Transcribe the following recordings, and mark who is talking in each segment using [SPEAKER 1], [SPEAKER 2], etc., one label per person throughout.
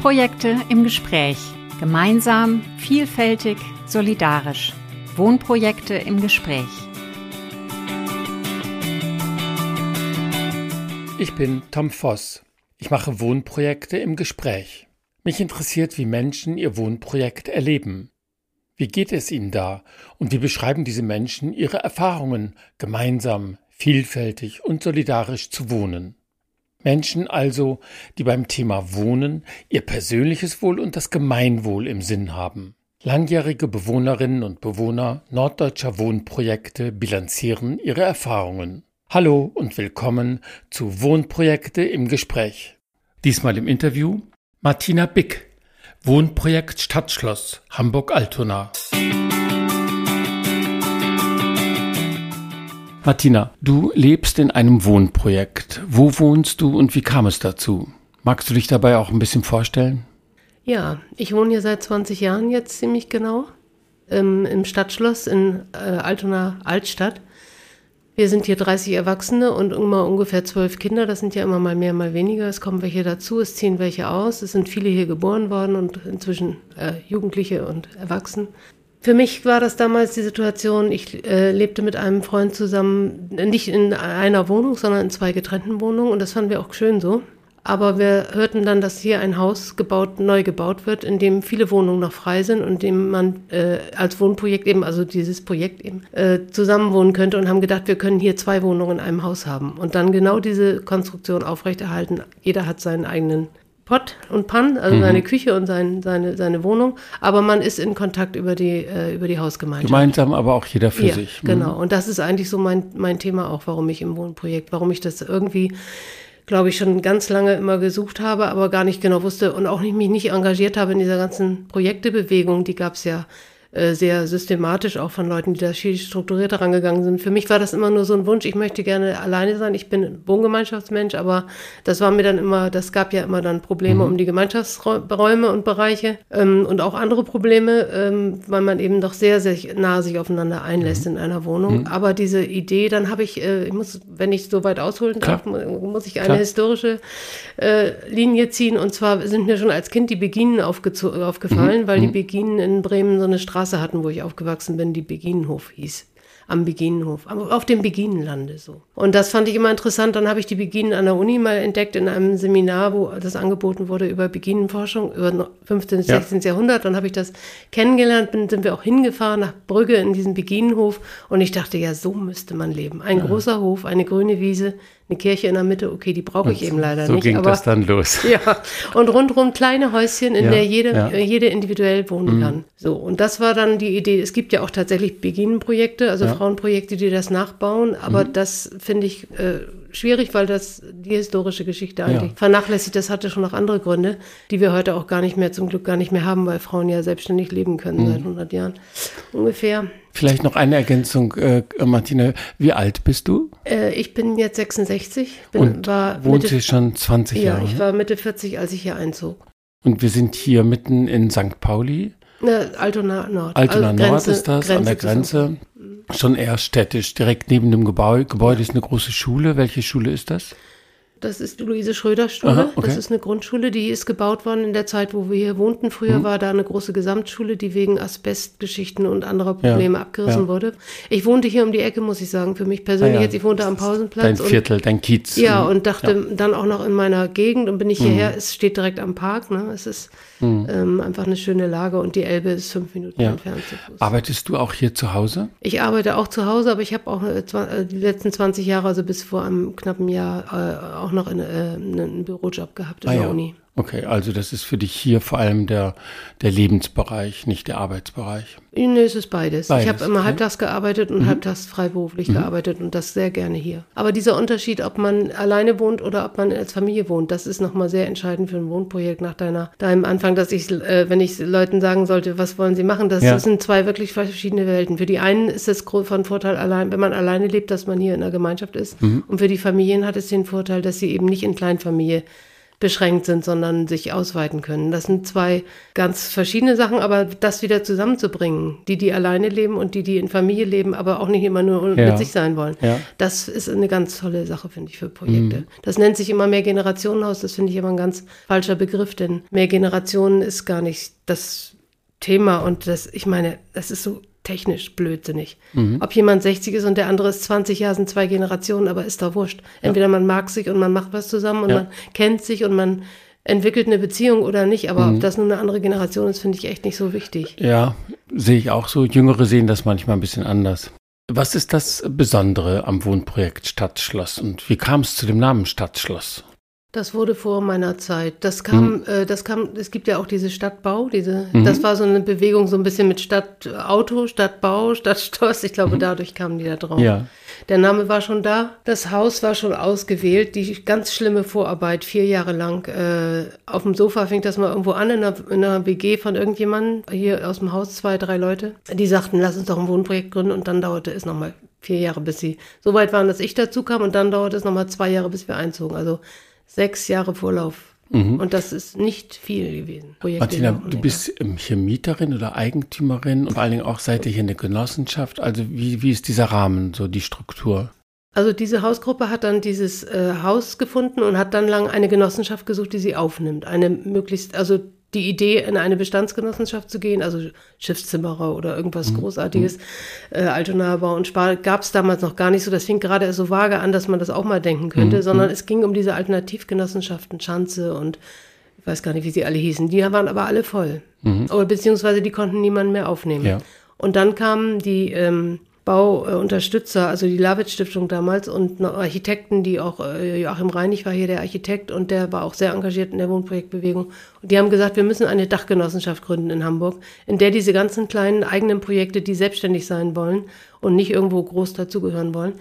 [SPEAKER 1] Wohnprojekte im Gespräch. Gemeinsam, vielfältig, solidarisch. Wohnprojekte im Gespräch.
[SPEAKER 2] Ich bin Tom Voss. Ich mache Wohnprojekte im Gespräch. Mich interessiert, wie Menschen ihr Wohnprojekt erleben. Wie geht es ihnen da und wie beschreiben diese Menschen ihre Erfahrungen, gemeinsam, vielfältig und solidarisch zu wohnen? Menschen also, die beim Thema Wohnen ihr persönliches Wohl und das Gemeinwohl im Sinn haben. Langjährige Bewohnerinnen und Bewohner norddeutscher Wohnprojekte bilanzieren ihre Erfahrungen. Hallo und willkommen zu Wohnprojekte im Gespräch. Diesmal im Interview Martina Bick, Wohnprojekt Stadtschloss Hamburg-Altona. Martina, du lebst in einem Wohnprojekt. Wo wohnst du und wie kam es dazu? Magst du dich dabei auch ein bisschen vorstellen?
[SPEAKER 3] Ja, ich wohne hier seit 20 Jahren jetzt ziemlich genau ähm, im Stadtschloss in äh, Altona Altstadt. Wir sind hier 30 Erwachsene und immer ungefähr 12 Kinder. Das sind ja immer mal mehr, mal weniger. Es kommen welche dazu, es ziehen welche aus. Es sind viele hier geboren worden und inzwischen äh, Jugendliche und Erwachsene. Für mich war das damals die Situation, ich äh, lebte mit einem Freund zusammen, nicht in einer Wohnung, sondern in zwei getrennten Wohnungen und das fanden wir auch schön so. Aber wir hörten dann, dass hier ein Haus gebaut, neu gebaut wird, in dem viele Wohnungen noch frei sind und dem man äh, als Wohnprojekt eben, also dieses Projekt eben, äh, zusammenwohnen könnte und haben gedacht, wir können hier zwei Wohnungen in einem Haus haben und dann genau diese Konstruktion aufrechterhalten. Jeder hat seinen eigenen Pott und Pan, also mhm. seine Küche und sein, seine, seine Wohnung, aber man ist in Kontakt über die, äh, über die Hausgemeinschaft.
[SPEAKER 2] Gemeinsam, aber auch jeder für
[SPEAKER 3] ja,
[SPEAKER 2] sich.
[SPEAKER 3] Mhm. Genau, und das ist eigentlich so mein, mein Thema auch, warum ich im Wohnprojekt, warum ich das irgendwie glaube ich, schon ganz lange immer gesucht habe, aber gar nicht genau wusste und auch nicht, mich nicht engagiert habe in dieser ganzen Projektebewegung. Die gab es ja äh, sehr systematisch auch von Leuten, die da viel strukturierter rangegangen sind. Für mich war das immer nur so ein Wunsch, ich möchte gerne alleine sein. Ich bin Wohngemeinschaftsmensch, aber das war mir dann immer, das gab ja immer dann Probleme mhm. um die Gemeinschaftsräume und Bereiche ähm, und auch andere Probleme, ähm, weil man eben doch sehr, sehr nah sich aufeinander einlässt mhm. in einer Wohnung. Mhm. Aber diese Idee, dann habe ich, äh, ich muss, wenn ich so weit ausholen darf, muss ich eine Klar. historische äh, Linie ziehen. Und zwar sind mir schon als Kind die Beginen aufgefallen, mhm. weil die mhm. Beginen in Bremen so eine Straße Straße hatten, wo ich aufgewachsen bin, die Beginenhof hieß. Am Beginenhof, auf dem Beginenlande so. Und das fand ich immer interessant. Dann habe ich die Beginen an der Uni mal entdeckt in einem Seminar, wo das angeboten wurde über Beginenforschung, über 15. und 16. Ja. Jahrhundert. Dann habe ich das kennengelernt, bin, sind wir auch hingefahren nach Brügge in diesen Beginenhof. Und ich dachte, ja, so müsste man leben. Ein ja. großer Hof, eine grüne Wiese, eine Kirche in der Mitte, okay, die brauche ich eben leider
[SPEAKER 2] so
[SPEAKER 3] nicht.
[SPEAKER 2] So ging aber, das dann los.
[SPEAKER 3] Ja, und rundherum kleine Häuschen, in ja, der jede, ja. jede individuell wohnen mhm. kann. So, und das war dann die Idee. Es gibt ja auch tatsächlich Beginnenprojekte, also ja. Frauenprojekte, die das nachbauen, aber mhm. das finde ich äh, schwierig, weil das die historische Geschichte eigentlich vernachlässigt. Das hatte schon noch andere Gründe, die wir heute auch gar nicht mehr, zum Glück gar nicht mehr haben, weil Frauen ja selbstständig leben können mhm. seit 100 Jahren ungefähr.
[SPEAKER 2] Vielleicht noch eine Ergänzung, äh, Martina. Wie alt bist du?
[SPEAKER 3] Äh, ich bin jetzt 66.
[SPEAKER 2] Bin, Und war wohnt Mitte, schon 20
[SPEAKER 3] ja,
[SPEAKER 2] Jahre?
[SPEAKER 3] Ja, ich war Mitte 40, als ich hier einzog.
[SPEAKER 2] Und wir sind hier mitten in St. Pauli.
[SPEAKER 3] Ne, Altona Nord.
[SPEAKER 2] Altona also Nord Grenze, ist das, Grenze an der Grenze. Schon eher städtisch. Direkt neben dem Gebäude, Gebäude ist eine große Schule. Welche Schule ist das?
[SPEAKER 3] Das ist die Luise-Schröder-Schule. Okay. Das ist eine Grundschule, die ist gebaut worden in der Zeit, wo wir hier wohnten. Früher mhm. war da eine große Gesamtschule, die wegen Asbestgeschichten und anderer Probleme ja, abgerissen ja. wurde. Ich wohnte hier um die Ecke, muss ich sagen, für mich persönlich ah, ja. jetzt. Ich wohnte am Pausenplatz.
[SPEAKER 2] Dein Viertel, und, dein Kiez.
[SPEAKER 3] Ja, und dachte dann auch noch in meiner Gegend und bin ich hierher. Mhm. Es steht direkt am Park. Ne? Es ist mhm. ähm, einfach eine schöne Lage und die Elbe ist fünf Minuten entfernt.
[SPEAKER 2] Arbeitest du auch hier zu Hause?
[SPEAKER 3] Ich arbeite auch zu Hause, aber ich habe auch äh, äh die letzten 20 Jahre, also bis vor einem knappen Jahr, äh, auch noch in, äh, einen Bürojob gehabt in ah, der ja. Uni.
[SPEAKER 2] Okay, also das ist für dich hier vor allem der, der Lebensbereich, nicht der Arbeitsbereich.
[SPEAKER 3] Nee, es ist beides. beides. Ich habe immer okay. halbtags gearbeitet und mhm. halbtags freiberuflich mhm. gearbeitet und das sehr gerne hier. Aber dieser Unterschied, ob man alleine wohnt oder ob man als Familie wohnt, das ist nochmal sehr entscheidend für ein Wohnprojekt nach deiner, deinem Anfang, dass ich, äh, wenn ich Leuten sagen sollte, was wollen sie machen, das ja. sind zwei wirklich verschiedene Welten. Für die einen ist es von Vorteil allein, wenn man alleine lebt, dass man hier in einer Gemeinschaft ist. Mhm. Und für die Familien hat es den Vorteil, dass sie eben nicht in Kleinfamilie beschränkt sind, sondern sich ausweiten können. Das sind zwei ganz verschiedene Sachen, aber das wieder zusammenzubringen, die, die alleine leben und die, die in Familie leben, aber auch nicht immer nur ja. mit sich sein wollen, ja. das ist eine ganz tolle Sache, finde ich, für Projekte. Mhm. Das nennt sich immer Mehrgenerationenhaus, das finde ich aber ein ganz falscher Begriff, denn Mehrgenerationen ist gar nicht das Thema und das, ich meine, das ist so technisch blödsinnig. Mhm. Ob jemand 60 ist und der andere ist 20 Jahre, sind zwei Generationen, aber ist da wurscht. Entweder ja. man mag sich und man macht was zusammen und ja. man kennt sich und man entwickelt eine Beziehung oder nicht, aber mhm. ob das nur eine andere Generation ist, finde ich echt nicht so wichtig.
[SPEAKER 2] Ja, sehe ich auch so. Jüngere sehen das manchmal ein bisschen anders. Was ist das Besondere am Wohnprojekt Stadtschloss und wie kam es zu dem Namen Stadtschloss?
[SPEAKER 3] Das wurde vor meiner Zeit. Das kam, hm. äh, das kam, es gibt ja auch diese Stadtbau, diese, mhm. das war so eine Bewegung so ein bisschen mit Stadtauto, Stadtbau, Stadtstoss. Ich glaube, mhm. dadurch kamen die da drauf. Ja. Der Name war schon da, das Haus war schon ausgewählt, die ganz schlimme Vorarbeit, vier Jahre lang. Äh, auf dem Sofa fing das mal irgendwo an, in einer, in einer WG von irgendjemandem, hier aus dem Haus, zwei, drei Leute. Die sagten, lass uns doch ein Wohnprojekt gründen und dann dauerte es nochmal vier Jahre, bis sie so weit waren, dass ich dazu kam und dann dauerte es nochmal zwei Jahre, bis wir einzogen. Also sechs Jahre Vorlauf. Mhm. Und das ist nicht viel gewesen.
[SPEAKER 2] Projekte Martina, du bist hier Mieterin oder Eigentümerin und vor allen Dingen auch seid ihr hier eine Genossenschaft. Also wie, wie ist dieser Rahmen, so die Struktur?
[SPEAKER 3] Also diese Hausgruppe hat dann dieses äh, Haus gefunden und hat dann lang eine Genossenschaft gesucht, die sie aufnimmt. Eine möglichst, also die Idee, in eine Bestandsgenossenschaft zu gehen, also Schiffszimmerer oder irgendwas mhm. Großartiges, äh, Altonaer und Spar, gab es damals noch gar nicht so. Das fing gerade so vage an, dass man das auch mal denken könnte, mhm. sondern es ging um diese Alternativgenossenschaften, Schanze und ich weiß gar nicht, wie sie alle hießen. Die waren aber alle voll. Mhm. Oder beziehungsweise die konnten niemanden mehr aufnehmen. Ja. Und dann kamen die ähm, Bauunterstützer, also die Lavitz Stiftung damals und Architekten, die auch, äh, Joachim Reinig war hier der Architekt und der war auch sehr engagiert in der Wohnprojektbewegung. Und die haben gesagt, wir müssen eine Dachgenossenschaft gründen in Hamburg, in der diese ganzen kleinen eigenen Projekte, die selbstständig sein wollen und nicht irgendwo groß dazugehören wollen,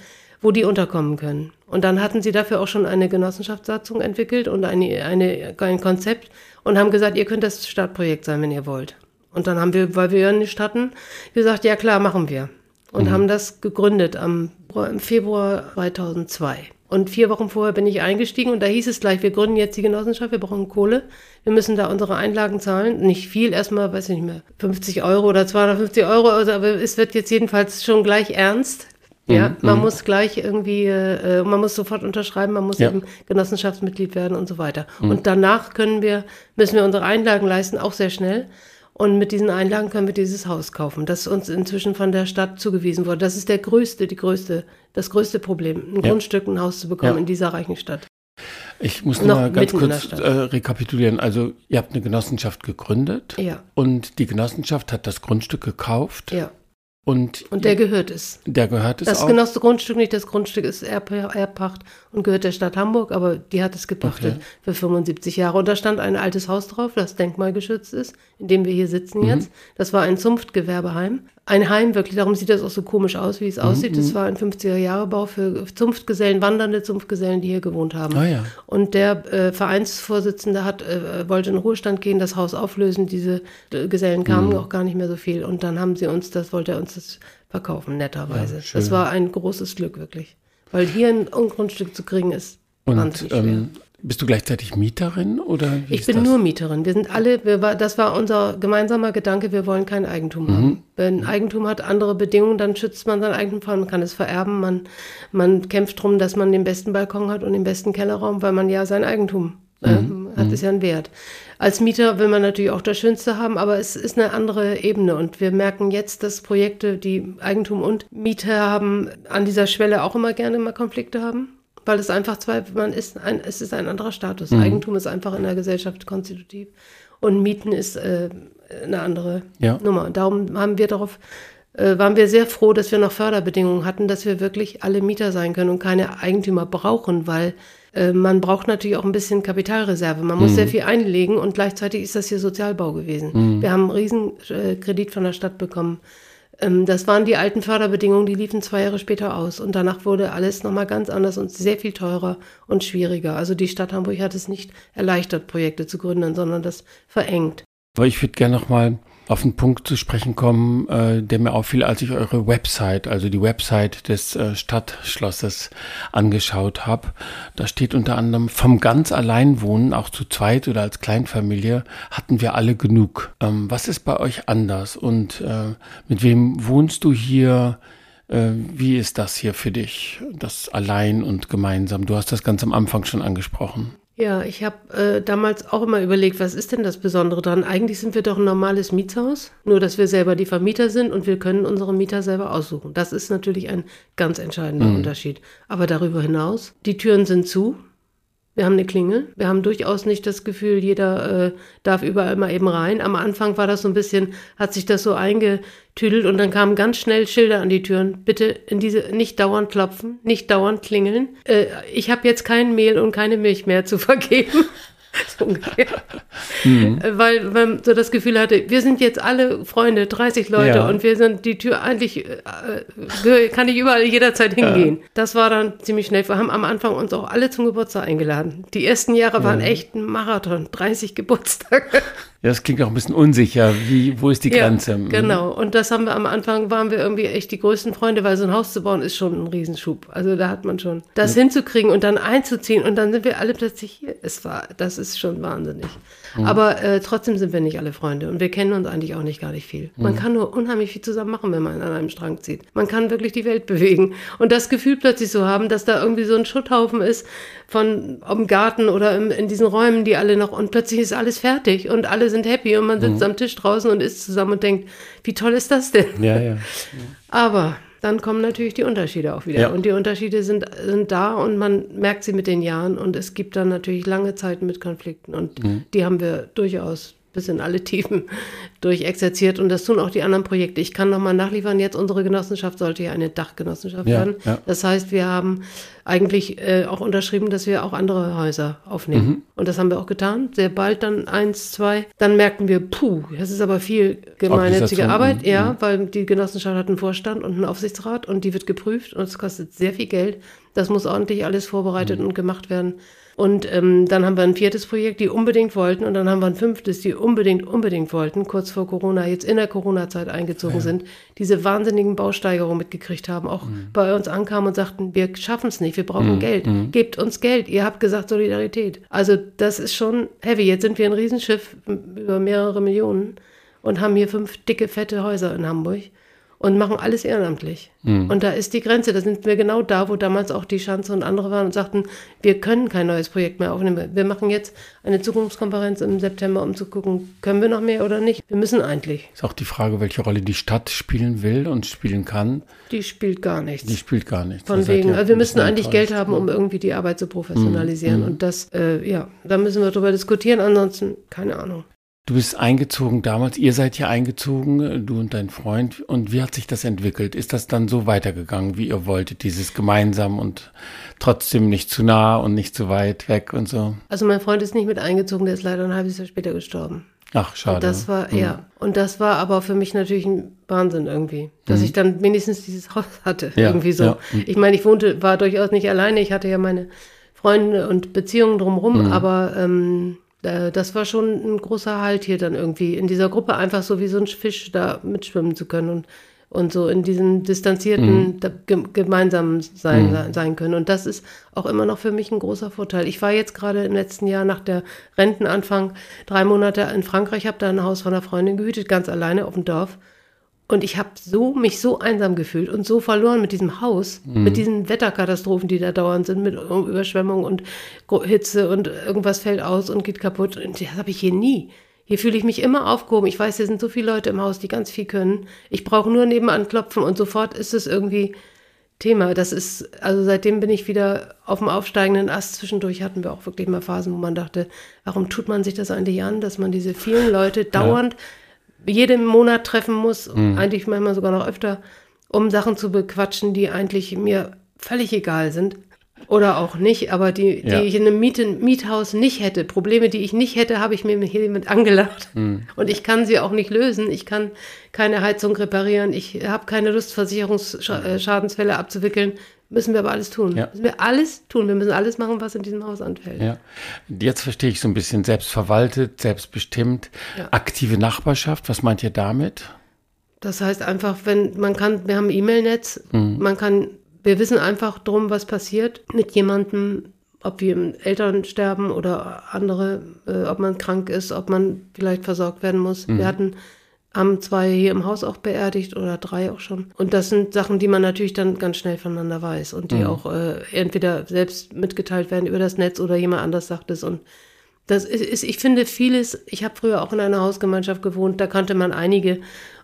[SPEAKER 3] wo die unterkommen können. Und dann hatten sie dafür auch schon eine Genossenschaftssatzung entwickelt und eine, eine, ein Konzept und haben gesagt, ihr könnt das Startprojekt sein, wenn ihr wollt. Und dann haben wir, weil wir ja nicht hatten, gesagt, ja klar, machen wir und mhm. haben das gegründet am, im Februar 2002. Und vier Wochen vorher bin ich eingestiegen und da hieß es gleich, wir gründen jetzt die Genossenschaft, wir brauchen Kohle, wir müssen da unsere Einlagen zahlen. Nicht viel, erstmal, weiß ich nicht mehr, 50 Euro oder 250 Euro, also, aber es wird jetzt jedenfalls schon gleich ernst. Ja, mhm. man mhm. muss gleich irgendwie, äh, man muss sofort unterschreiben, man muss ja. eben Genossenschaftsmitglied werden und so weiter. Mhm. Und danach können wir, müssen wir unsere Einlagen leisten, auch sehr schnell. Und mit diesen Einlagen können wir dieses Haus kaufen, das uns inzwischen von der Stadt zugewiesen wurde. Das ist der größte, die größte, das größte Problem, ein ja. Grundstück, ein Haus zu bekommen ja. in dieser reichen Stadt.
[SPEAKER 2] Ich muss noch mal ganz kurz äh, rekapitulieren. Also ihr habt eine Genossenschaft gegründet
[SPEAKER 3] ja.
[SPEAKER 2] und die Genossenschaft hat das Grundstück gekauft.
[SPEAKER 3] Ja.
[SPEAKER 2] Und,
[SPEAKER 3] und der gehört es.
[SPEAKER 2] Der gehört es
[SPEAKER 3] Das auch? Das Grundstück nicht, das Grundstück ist Erbpacht und gehört der Stadt Hamburg, aber die hat es gepachtet okay. für 75 Jahre. Und da stand ein altes Haus drauf, das denkmalgeschützt ist, in dem wir hier sitzen mhm. jetzt. Das war ein Zunftgewerbeheim ein Heim, wirklich. Darum sieht das auch so komisch aus, wie es mhm. aussieht. Das mhm. war ein 50er-Jahre-Bau für Zunftgesellen, wandernde Zunftgesellen, die hier gewohnt haben.
[SPEAKER 2] Ah, ja.
[SPEAKER 3] Und der äh, Vereinsvorsitzende hat, äh, wollte in Ruhestand gehen, das Haus auflösen. Diese äh, Gesellen kamen mhm. auch gar nicht mehr so viel. Und dann haben sie uns das, wollte er uns das verkaufen, netterweise. Ja, das war ein großes Glück, wirklich. Weil hier ein Grundstück zu kriegen ist
[SPEAKER 2] und, wahnsinnig schwer. Ähm, bist du gleichzeitig Mieterin oder?
[SPEAKER 3] ich bin das? nur Mieterin. Wir sind alle, wir war, das war unser gemeinsamer Gedanke, wir wollen kein Eigentum mhm. haben. Wenn Eigentum hat andere Bedingungen, dann schützt man sein Eigentum, man kann es vererben, man, man kämpft darum, dass man den besten Balkon hat und den besten Kellerraum, weil man ja sein Eigentum äh, mhm. hat, ist ja ein Wert. Als Mieter will man natürlich auch das Schönste haben, aber es ist eine andere Ebene und wir merken jetzt, dass Projekte, die Eigentum und Miete haben, an dieser Schwelle auch immer gerne mal Konflikte haben weil es einfach zwei, man ist ein, es ist ein anderer Status. Mhm. Eigentum ist einfach in der Gesellschaft konstitutiv und Mieten ist äh, eine andere ja. Nummer. Und darum haben wir darauf, äh, waren wir sehr froh, dass wir noch Förderbedingungen hatten, dass wir wirklich alle Mieter sein können und keine Eigentümer brauchen, weil äh, man braucht natürlich auch ein bisschen Kapitalreserve. Man muss mhm. sehr viel einlegen und gleichzeitig ist das hier Sozialbau gewesen. Mhm. Wir haben einen Riesenkredit von der Stadt bekommen das waren die alten Förderbedingungen, die liefen zwei Jahre später aus. Und danach wurde alles nochmal ganz anders und sehr viel teurer und schwieriger. Also die Stadt Hamburg hat es nicht erleichtert, Projekte zu gründen, sondern das verengt.
[SPEAKER 2] Aber ich würde gerne nochmal auf einen Punkt zu sprechen kommen, äh, der mir auffiel, als ich eure Website, also die Website des äh, Stadtschlosses angeschaut habe. Da steht unter anderem, vom ganz allein wohnen, auch zu zweit oder als Kleinfamilie, hatten wir alle genug. Ähm, was ist bei euch anders und äh, mit wem wohnst du hier? Äh, wie ist das hier für dich, das allein und gemeinsam? Du hast das ganz am Anfang schon angesprochen.
[SPEAKER 3] Ja, ich habe äh, damals auch immer überlegt, was ist denn das Besondere dran? Eigentlich sind wir doch ein normales Mietshaus, nur dass wir selber die Vermieter sind und wir können unsere Mieter selber aussuchen. Das ist natürlich ein ganz entscheidender mhm. Unterschied. Aber darüber hinaus, die Türen sind zu, wir haben eine Klingel. Wir haben durchaus nicht das Gefühl, jeder äh, darf überall mal eben rein. Am Anfang war das so ein bisschen, hat sich das so eingetüdelt und dann kamen ganz schnell Schilder an die Türen. Bitte in diese nicht dauernd klopfen, nicht dauernd klingeln. Äh, ich habe jetzt kein Mehl und keine Milch mehr zu vergeben. so ungefähr. Mhm. Weil man so das Gefühl hatte, wir sind jetzt alle Freunde, 30 Leute ja. und wir sind die Tür eigentlich, äh, kann ich überall jederzeit hingehen. Ja. Das war dann ziemlich schnell. Wir haben am Anfang uns auch alle zum Geburtstag eingeladen. Die ersten Jahre waren echt ein Marathon, 30 Geburtstage.
[SPEAKER 2] Ja, das klingt auch ein bisschen unsicher. Wie, wo ist die Grenze?
[SPEAKER 3] Ja, mhm. genau. Und das haben wir am Anfang, waren wir irgendwie echt die größten Freunde, weil so ein Haus zu bauen ist schon ein Riesenschub. Also da hat man schon das ja. hinzukriegen und dann einzuziehen und dann sind wir alle plötzlich hier. Es war, das ist schon wahnsinnig. Mhm. Aber äh, trotzdem sind wir nicht alle Freunde und wir kennen uns eigentlich auch nicht gar nicht viel. Man mhm. kann nur unheimlich viel zusammen machen, wenn man an einem Strang zieht. Man kann wirklich die Welt bewegen und das Gefühl plötzlich so haben, dass da irgendwie so ein Schutthaufen ist von im Garten oder im, in diesen Räumen, die alle noch und plötzlich ist alles fertig und alle sind happy und man sitzt mhm. am Tisch draußen und isst zusammen und denkt, wie toll ist das denn?
[SPEAKER 2] Ja, ja.
[SPEAKER 3] Aber dann kommen natürlich die Unterschiede auch wieder. Ja. Und die Unterschiede sind, sind da und man merkt sie mit den Jahren und es gibt dann natürlich lange Zeiten mit Konflikten und mhm. die haben wir durchaus bis in alle Tiefen durchexerziert und das tun auch die anderen Projekte. Ich kann nochmal nachliefern, jetzt unsere Genossenschaft sollte ja eine Dachgenossenschaft ja, werden. Ja. Das heißt, wir haben eigentlich äh, auch unterschrieben, dass wir auch andere Häuser aufnehmen. Mhm. Und das haben wir auch getan. Sehr bald dann eins, zwei. Dann merkten wir, puh, das ist aber viel gemeinnützige Arbeit. Ja, mhm. weil die Genossenschaft hat einen Vorstand und einen Aufsichtsrat und die wird geprüft und es kostet sehr viel Geld. Das muss ordentlich alles vorbereitet mhm. und gemacht werden. Und ähm, dann haben wir ein viertes Projekt, die unbedingt wollten. Und dann haben wir ein fünftes, die unbedingt, unbedingt wollten, kurz vor Corona, jetzt in der Corona-Zeit eingezogen ja. sind, diese wahnsinnigen Bausteigerungen mitgekriegt haben, auch mhm. bei uns ankamen und sagten, wir schaffen es nicht, wir brauchen mhm. Geld. Mhm. Gebt uns Geld. Ihr habt gesagt Solidarität. Also das ist schon heavy. Jetzt sind wir ein Riesenschiff über mehrere Millionen und haben hier fünf dicke, fette Häuser in Hamburg und machen alles ehrenamtlich. Mhm. Und da ist die Grenze. Da sind wir genau da, wo damals auch die Schanze und andere waren und sagten, wir können kein neues Projekt mehr aufnehmen. Wir machen jetzt eine Zukunftskonferenz im September, um zu gucken, können wir noch mehr oder nicht. Wir müssen eigentlich.
[SPEAKER 2] Ist auch die Frage, welche Rolle die Stadt spielen will und spielen kann.
[SPEAKER 3] Die spielt gar nichts.
[SPEAKER 2] Die spielt gar nichts.
[SPEAKER 3] Von wegen. Also wir müssen eigentlich Geld haben, um irgendwie die Arbeit zu professionalisieren. Mhm. Und das, äh, ja, da müssen wir drüber diskutieren. Ansonsten, keine Ahnung.
[SPEAKER 2] Du bist eingezogen damals, ihr seid hier eingezogen, du und dein Freund. Und wie hat sich das entwickelt? Ist das dann so weitergegangen, wie ihr wolltet, dieses gemeinsam und trotzdem nicht zu nah und nicht zu weit weg und so?
[SPEAKER 3] Also mein Freund ist nicht mit eingezogen, der ist leider ein halbes Jahr später gestorben.
[SPEAKER 2] Ach, schade.
[SPEAKER 3] Und das war, mhm. ja. Und das war aber für mich natürlich ein Wahnsinn irgendwie, dass mhm. ich dann wenigstens dieses Haus hatte. Ja, irgendwie so. Ja. Mhm. Ich meine, ich wohnte, war durchaus nicht alleine. Ich hatte ja meine Freunde und Beziehungen drumherum, mhm. aber ähm, äh, das war schon ein großer Halt hier dann irgendwie in dieser Gruppe einfach so wie so ein Fisch da mitschwimmen zu können und, und so in diesem distanzierten mhm. gemeinsam sein, mhm. sein können. Und das ist auch immer noch für mich ein großer Vorteil. Ich war jetzt gerade im letzten Jahr nach der Rentenanfang drei Monate in Frankreich, habe da ein Haus von einer Freundin gehütet, ganz alleine auf dem Dorf. Und ich habe so, mich so einsam gefühlt und so verloren mit diesem Haus, mhm. mit diesen Wetterkatastrophen, die da dauernd sind, mit Überschwemmung und Hitze und irgendwas fällt aus und geht kaputt. Und das habe ich hier nie. Hier fühle ich mich immer aufgehoben. Ich weiß, hier sind so viele Leute im Haus, die ganz viel können. Ich brauche nur nebenan klopfen und sofort ist es irgendwie Thema. Das ist, also seitdem bin ich wieder auf dem aufsteigenden Ast. Zwischendurch hatten wir auch wirklich mal Phasen, wo man dachte, warum tut man sich das eigentlich an, dass man diese vielen Leute dauernd ja jeden Monat treffen muss, mhm. eigentlich manchmal sogar noch öfter, um Sachen zu bequatschen, die eigentlich mir völlig egal sind. Oder auch nicht, aber die, die ich in einem Miet Miethaus nicht hätte. Probleme, die ich nicht hätte, habe ich mir hier mit angelacht. Mhm. Und ich kann sie auch nicht lösen. Ich kann keine Heizung reparieren. Ich habe keine Lust, Versicherungsschadensfälle abzuwickeln. Müssen wir aber alles tun.
[SPEAKER 2] Ja.
[SPEAKER 3] Müssen wir alles tun. Wir müssen alles machen, was in diesem Haus anfällt.
[SPEAKER 2] Ja. Jetzt verstehe ich so ein bisschen selbstverwaltet, selbstbestimmt,
[SPEAKER 3] Ja.
[SPEAKER 2] aktive Nachbarschaft. Was meint ihr damit?
[SPEAKER 3] Das heißt einfach, wenn man kann, wir haben ein E-Mail-Netz, man kann, wir wissen einfach drum, was passiert mit jemandem, ob wir Eltern sterben oder andere, äh, ob man krank ist, ob man vielleicht versorgt werden muss. Wir hatten haben zwei hier im Haus auch beerdigt oder drei auch schon. Und das sind Sachen, die man natürlich dann ganz schnell voneinander weiß und die auch äh, entweder selbst mitgeteilt werden über das Netz oder jemand anders sagt es. Und das ist, ich finde vieles, ich habe früher auch in einer Hausgemeinschaft gewohnt, da kannte man einige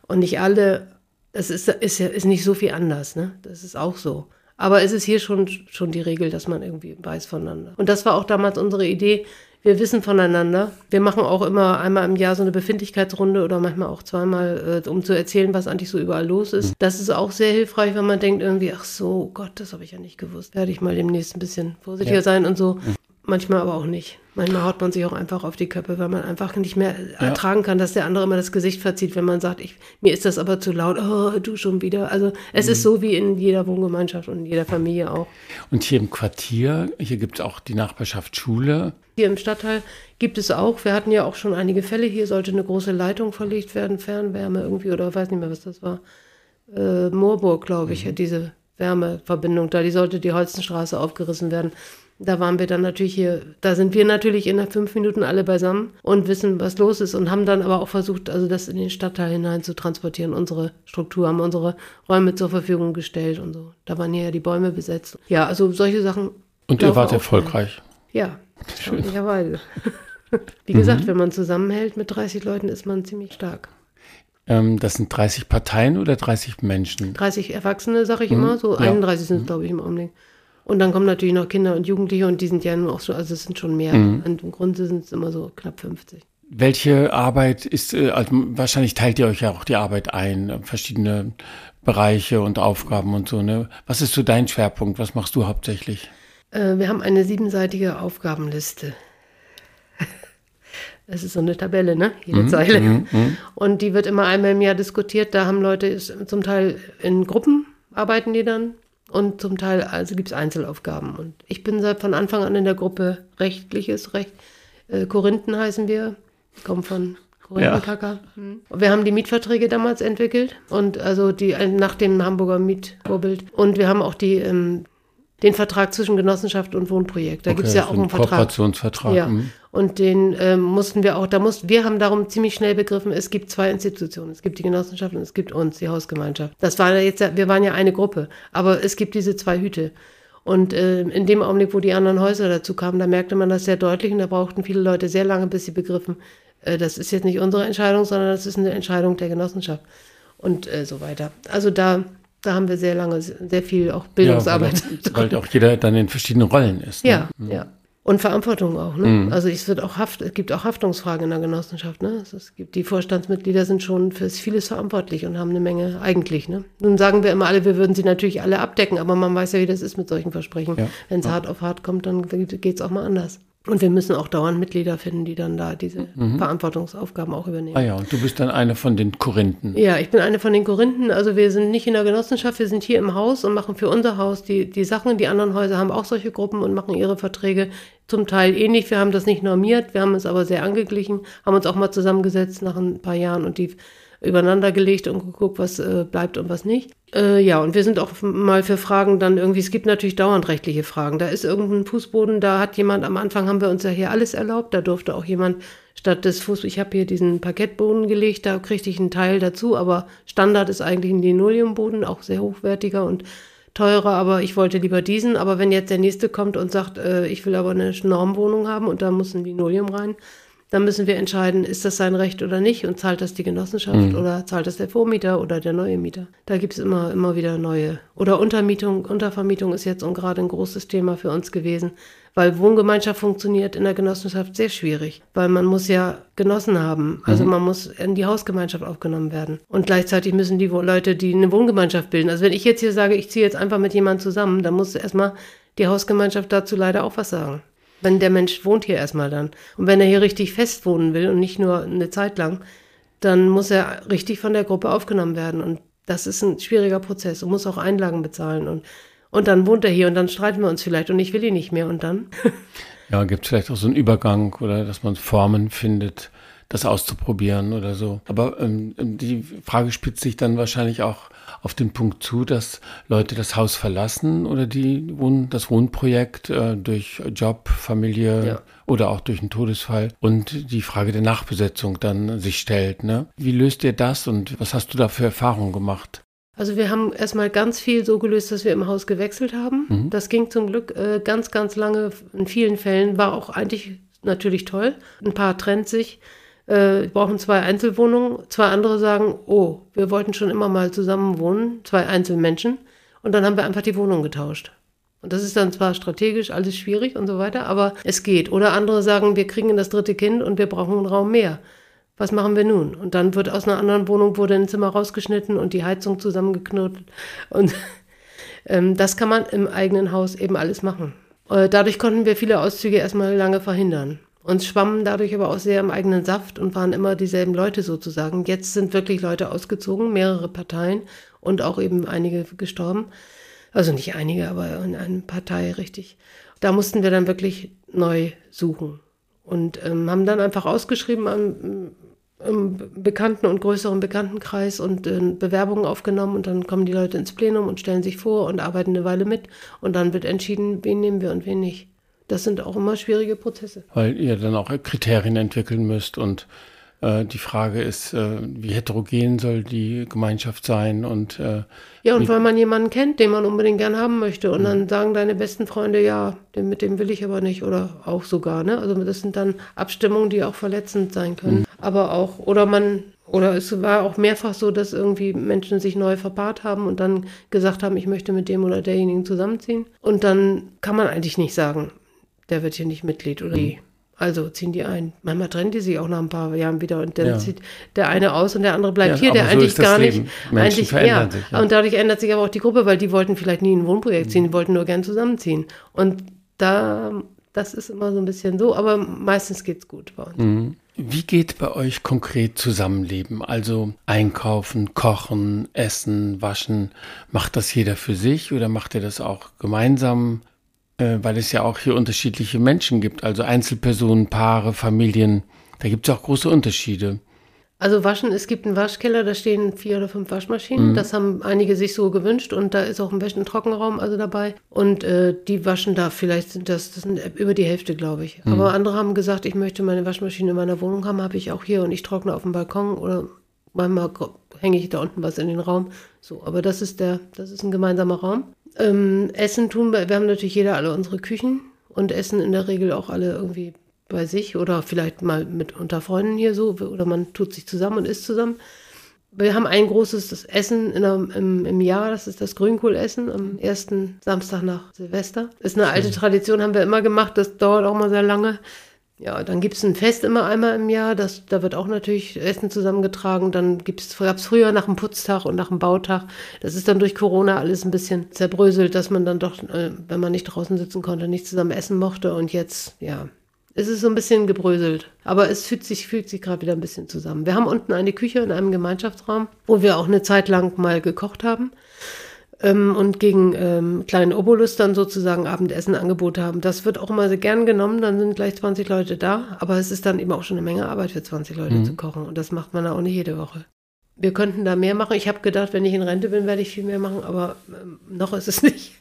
[SPEAKER 3] und nicht alle. Es ist, ist ja ist nicht so viel anders, ne? Das ist auch so. Aber es ist hier schon, schon die Regel, dass man irgendwie weiß voneinander. Und das war auch damals unsere Idee. Wir wissen voneinander. Wir machen auch immer einmal im Jahr so eine Befindlichkeitsrunde oder manchmal auch zweimal, äh, um zu erzählen, was eigentlich so überall los ist. Das ist auch sehr hilfreich, wenn man denkt irgendwie, ach so, Gott, das habe ich ja nicht gewusst. Werde ich mal demnächst ein bisschen vorsichtiger
[SPEAKER 2] Ja.
[SPEAKER 3] sein und so. Manchmal aber auch nicht. Manchmal haut man sich auch einfach auf die Köpfe, weil man einfach nicht mehr ertragen kann, dass der andere immer das Gesicht verzieht, wenn man sagt, ich, mir ist das aber zu laut, oh, du schon wieder. Also es ist so wie in jeder Wohngemeinschaft und in jeder Familie auch.
[SPEAKER 2] Und hier im Quartier, hier gibt es auch die Nachbarschaft Schule.
[SPEAKER 3] Hier im Stadtteil gibt es auch, wir hatten ja auch schon einige Fälle, hier sollte eine große Leitung verlegt werden, Fernwärme irgendwie oder weiß nicht mehr, was das war. Äh, Moorburg, glaube ich, diese Wärmeverbindung da, die sollte die Holzenstraße aufgerissen werden. Da waren wir dann natürlich hier, da sind wir natürlich in fünf Minuten alle beisammen und wissen, was los ist und haben dann aber auch versucht, also das in den Stadtteil hinein zu transportieren, unsere Struktur, haben unsere Räume zur Verfügung gestellt und so. Da waren hier ja die Bäume besetzt. Ja, also solche Sachen.
[SPEAKER 2] Und ihr wart
[SPEAKER 3] schnell.
[SPEAKER 2] erfolgreich.
[SPEAKER 3] Ja, erstaunlicherweise. Wie gesagt, wenn man zusammenhält mit 30 Leuten, ist man ziemlich stark.
[SPEAKER 2] Ähm, das sind 30 Parteien oder 30 Menschen?
[SPEAKER 3] 30 Erwachsene, sag ich immer, so 31 sind es, glaube ich, im Augenblick. Und dann kommen natürlich noch Kinder und Jugendliche und die sind ja nun auch schon, also es sind schon mehr. Und im Grunde sind es immer so knapp 50.
[SPEAKER 2] Welche Arbeit ist, äh, also wahrscheinlich teilt ihr euch ja auch die Arbeit ein, äh, verschiedene Bereiche und Aufgaben und so, ne? Was ist so dein Schwerpunkt? Was machst du hauptsächlich?
[SPEAKER 3] Äh, wir haben eine siebenseitige Aufgabenliste. Das ist so eine Tabelle, ne? Jede Zeile. Und die wird immer einmal im Jahr diskutiert. Da haben Leute zum Teil in Gruppen arbeiten die dann und zum Teil also gibt es Einzelaufgaben. Und ich bin seit von Anfang an in der Gruppe rechtliches Recht. Äh, Korinthen heißen wir, kommen von Korinthenkacker. Mhm. Wir haben die Mietverträge damals entwickelt und also die nach dem Hamburger Mietvorbild. Und wir haben auch die ähm, den Vertrag zwischen Genossenschaft und Wohnprojekt. Da gibt es
[SPEAKER 2] Okay,
[SPEAKER 3] ja auch
[SPEAKER 2] ein
[SPEAKER 3] einen Vertrag.
[SPEAKER 2] Kooperationsvertrag.
[SPEAKER 3] Ja,
[SPEAKER 2] mhm.
[SPEAKER 3] und den ähm, mussten wir auch, da mussten, wir haben darum ziemlich schnell begriffen, es gibt zwei Institutionen. Es gibt die Genossenschaft und es gibt uns, die Hausgemeinschaft. Das war jetzt, wir waren ja eine Gruppe, aber es gibt diese zwei Hüte. Und äh, in dem Augenblick, wo die anderen Häuser dazu kamen, da merkte man das sehr deutlich und da brauchten viele Leute sehr lange, bis sie begriffen, äh, das ist jetzt nicht unsere Entscheidung, sondern das ist eine Entscheidung der Genossenschaft und äh, so weiter. Also da, da haben wir sehr lange, sehr viel auch Bildungsarbeit.
[SPEAKER 2] Ja, weil, weil auch jeder dann in verschiedenen Rollen ist. Ne?
[SPEAKER 3] Ja, ja. Und Verantwortung auch, ne? Also es wird auch Haft, es gibt auch Haftungsfragen in der Genossenschaft, ne? Also es gibt die Vorstandsmitglieder sind schon für vieles verantwortlich und haben eine Menge eigentlich, ne? Nun sagen wir immer alle, wir würden sie natürlich alle abdecken, aber man weiß ja, wie das ist mit solchen Versprechen.
[SPEAKER 2] Ja.
[SPEAKER 3] Wenn es hart auf hart kommt, dann geht es auch mal anders. Und wir müssen auch dauernd Mitglieder finden, die dann da diese Verantwortungsaufgaben auch übernehmen.
[SPEAKER 2] Ah ja, und du bist dann eine von den Korinthen.
[SPEAKER 3] Ja, ich bin eine von den Korinthen. Also wir sind nicht in der Genossenschaft, wir sind hier im Haus und machen für unser Haus die, die Sachen. Die anderen Häuser haben auch solche Gruppen und machen ihre Verträge zum Teil ähnlich. Wir haben das nicht normiert, wir haben es aber sehr angeglichen, haben uns auch mal zusammengesetzt nach ein paar Jahren und die übereinander gelegt und geguckt, was äh, bleibt und was nicht. Äh, ja, und wir sind auch mal für Fragen dann irgendwie, es gibt natürlich dauernd rechtliche Fragen. Da ist irgendein Fußboden, da hat jemand, am Anfang haben wir uns ja hier alles erlaubt, da durfte auch jemand statt des Fuß, ich habe hier diesen Parkettboden gelegt, da kriegte ich einen Teil dazu, aber Standard ist eigentlich ein Linoleumboden, auch sehr hochwertiger und teurer, aber ich wollte lieber diesen. Aber wenn jetzt der nächste kommt und sagt, äh, ich will aber eine Normwohnung haben und da muss ein Linoleum rein, dann müssen wir entscheiden, ist das sein Recht oder nicht und zahlt das die Genossenschaft oder zahlt das der Vormieter oder der neue Mieter. Da gibt es immer, immer wieder neue. Oder Untermietung, Untervermietung ist jetzt und gerade ein großes Thema für uns gewesen, weil Wohngemeinschaft funktioniert in der Genossenschaft sehr schwierig, weil man muss ja Genossen haben, also man muss in die Hausgemeinschaft aufgenommen werden. Und gleichzeitig müssen die Leute, die eine Wohngemeinschaft bilden, also wenn ich jetzt hier sage, ich ziehe jetzt einfach mit jemandem zusammen, dann muss erstmal die Hausgemeinschaft dazu leider auch was sagen. Wenn der Mensch wohnt hier erstmal dann. Und wenn er hier richtig fest wohnen will und nicht nur eine Zeit lang, dann muss er richtig von der Gruppe aufgenommen werden. Und das ist ein schwieriger Prozess und muss auch Einlagen bezahlen. Und, Und dann wohnt er hier und dann streiten wir uns vielleicht und ich will ihn nicht mehr und dann.
[SPEAKER 2] ja, gibt es vielleicht auch so einen Übergang oder dass man Formen findet, das auszuprobieren oder so. Aber ähm, die Frage spitzt sich dann wahrscheinlich auch auf den Punkt zu, dass Leute das Haus verlassen oder die Wohn das Wohnprojekt äh, durch Job, Familie ja. oder auch durch einen Todesfall und die Frage der Nachbesetzung dann sich stellt. Ne? Wie löst ihr das und was hast du da für Erfahrungen gemacht?
[SPEAKER 3] Also wir haben erstmal ganz viel so gelöst, dass wir im Haus gewechselt haben. Mhm. Das ging zum Glück äh, ganz, ganz lange. In vielen Fällen war auch eigentlich natürlich toll. Ein paar trennt sich äh, brauchen zwei Einzelwohnungen. Zwei andere sagen, oh, wir wollten schon immer mal zusammen wohnen, zwei Einzelmenschen. Und dann haben wir einfach die Wohnung getauscht. Und das ist dann zwar strategisch alles schwierig und so weiter, aber es geht. Oder andere sagen, wir kriegen das dritte Kind und wir brauchen einen Raum mehr. Was machen wir nun? Und dann wird aus einer anderen Wohnung wurde ein Zimmer rausgeschnitten und die Heizung zusammengeknotet. Und ähm, das kann man im eigenen Haus eben alles machen. Äh, dadurch konnten wir viele Auszüge erstmal lange verhindern und schwammen dadurch aber auch sehr im eigenen Saft und waren immer dieselben Leute sozusagen. Jetzt sind wirklich Leute ausgezogen, mehrere Parteien und auch eben einige gestorben. Also nicht einige, aber in einer Partei richtig. Da mussten wir dann wirklich neu suchen und ähm, haben dann einfach ausgeschrieben am, im bekannten und größeren Bekanntenkreis und äh, Bewerbungen aufgenommen und dann kommen die Leute ins Plenum und stellen sich vor und arbeiten eine Weile mit und dann wird entschieden, wen nehmen wir und wen nicht das sind auch immer schwierige Prozesse.
[SPEAKER 2] Weil ihr dann auch Kriterien entwickeln müsst und äh, die Frage ist, äh, wie heterogen soll die Gemeinschaft sein und äh,
[SPEAKER 3] ja und weil man jemanden kennt, den man unbedingt gern haben möchte und mhm. dann sagen deine besten Freunde ja, mit dem will ich aber nicht oder auch sogar ne, also das sind dann Abstimmungen, die auch verletzend sein können, mhm. aber auch oder man oder es war auch mehrfach so, dass irgendwie Menschen sich neu verpaart haben und dann gesagt haben, ich möchte mit dem oder derjenigen zusammenziehen. Und dann kann man eigentlich nicht sagen, der wird hier nicht Mitglied oder die. Also ziehen die ein. Manchmal trennen die sich auch nach ein paar Jahren wieder und dann ja. zieht der eine aus und der andere bleibt ja, hier, der so eigentlich gar Leben. nicht. Menschen eigentlich, ja. Sich, ja. Und dadurch ändert sich aber auch die Gruppe, weil die wollten vielleicht nie ein Wohnprojekt ziehen, die wollten nur gern zusammenziehen. Und da, das ist immer so ein bisschen so, aber meistens geht es gut bei uns.
[SPEAKER 2] Mhm. Wie geht bei euch konkret Zusammenleben? Also einkaufen, kochen, essen, waschen. Macht das jeder für sich oder macht ihr das auch gemeinsam? Äh, weil es ja auch hier unterschiedliche Menschen gibt, also Einzelpersonen, Paare, Familien. Da gibt es auch große Unterschiede.
[SPEAKER 3] Also waschen, es gibt einen Waschkeller, da stehen vier oder fünf Waschmaschinen. Mhm. Das haben einige sich so gewünscht und da ist auch ein Wäschen- Trockenraum also dabei. Und äh, die waschen da, vielleicht sind das, das sind über die Hälfte, glaube ich. Mhm. Aber andere haben gesagt, ich möchte meine Waschmaschine in meiner Wohnung haben, habe ich auch hier und ich trockne auf dem Balkon oder manchmal hänge ich da unten was in den Raum. So, aber das ist der, das ist ein gemeinsamer Raum. Ähm, Essen tun wir, wir haben natürlich jeder alle unsere Küchen und essen in der Regel auch alle irgendwie bei sich oder vielleicht mal mit unter Freunden hier so oder man tut sich zusammen und isst zusammen. Wir haben ein großes Essen der, im, im, Jahr, das ist das Grünkohlessen am ersten Samstag nach Silvester. Ist eine alte Tradition, haben wir immer gemacht, das dauert auch mal sehr lange. Ja, dann gibt es ein Fest immer einmal im Jahr, das, da wird auch natürlich Essen zusammengetragen. Dann gab es früher nach dem Putztag und nach dem Bautag. Das ist dann durch Corona alles ein bisschen zerbröselt, dass man dann doch, äh, wenn man nicht draußen sitzen konnte, nicht zusammen essen mochte. Und jetzt, ja, es ist so ein bisschen gebröselt. Aber es fühlt sich, fühlt sich gerade wieder ein bisschen zusammen. Wir haben unten eine Küche in einem Gemeinschaftsraum, wo wir auch eine Zeit lang mal gekocht haben ähm, und gegen ähm, kleinen Obolus dann sozusagen Abendessen Angebot haben. Das wird auch immer sehr gern genommen, dann sind gleich 20 Leute da, aber es ist dann eben auch schon eine Menge Arbeit für 20 Leute mhm. zu kochen und das macht man auch nicht jede Woche. Wir könnten da mehr machen. Ich habe gedacht, wenn ich in Rente bin, werde ich viel mehr machen, aber ähm, noch ist es nicht,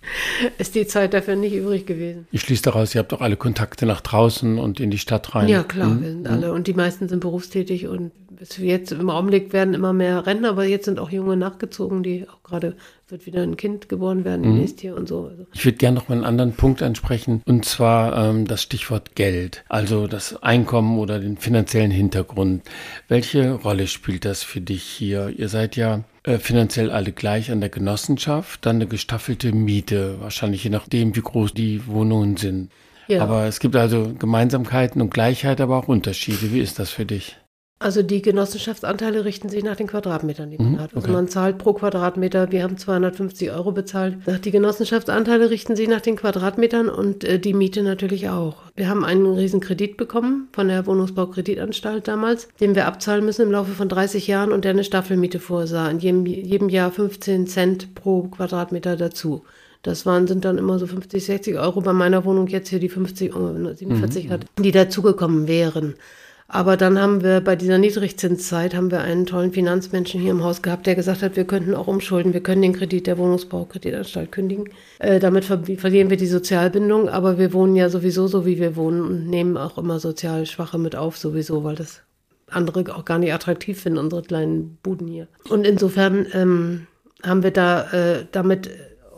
[SPEAKER 3] ist die Zeit dafür nicht übrig gewesen.
[SPEAKER 2] Ich schließe daraus, ihr habt auch alle Kontakte nach draußen und in die Stadt rein.
[SPEAKER 3] Ja, klar, mhm. wir sind alle und die meisten sind berufstätig und jetzt im Augenblick werden immer mehr Rentner, aber jetzt sind auch junge nachgezogen, die auch gerade wird wieder ein Kind geboren werden mhm. nächstes Jahr und so. Also.
[SPEAKER 2] Ich würde gerne noch mal einen anderen Punkt ansprechen und zwar ähm, das Stichwort Geld, also das Einkommen oder den finanziellen Hintergrund. Welche Rolle spielt das für dich hier? Ihr seid ja äh, finanziell alle gleich an der Genossenschaft, dann eine gestaffelte Miete, wahrscheinlich je nachdem, wie groß die Wohnungen sind. Ja. Aber es gibt also Gemeinsamkeiten und Gleichheit, aber auch Unterschiede. Wie ist das für dich?
[SPEAKER 3] Also die Genossenschaftsanteile richten sich nach den Quadratmetern, die man mhm, hat. Also okay. man zahlt pro Quadratmeter, wir haben 250 Euro bezahlt. Die Genossenschaftsanteile richten sich nach den Quadratmetern und äh, die Miete natürlich auch. Wir haben einen riesen Kredit bekommen von der Wohnungsbaukreditanstalt damals, den wir abzahlen müssen im Laufe von 30 Jahren und der eine Staffelmiete vorsah. In jedem, jedem Jahr 15 Cent pro Quadratmeter dazu. Das waren, sind dann immer so 50, 60 Euro bei meiner Wohnung jetzt hier die 50, 47 mhm. hat, die dazugekommen wären. Aber dann haben wir bei dieser Niedrigzinszeit haben wir einen tollen Finanzmenschen hier im Haus gehabt, der gesagt hat, wir könnten auch umschulden, wir können den Kredit der Wohnungsbaukreditanstalt kündigen. Äh, damit ver verlieren wir die Sozialbindung, aber wir wohnen ja sowieso so, wie wir wohnen und nehmen auch immer sozial Schwache mit auf, sowieso, weil das andere auch gar nicht attraktiv finden, unsere kleinen Buden hier. Und insofern ähm, haben wir da äh, damit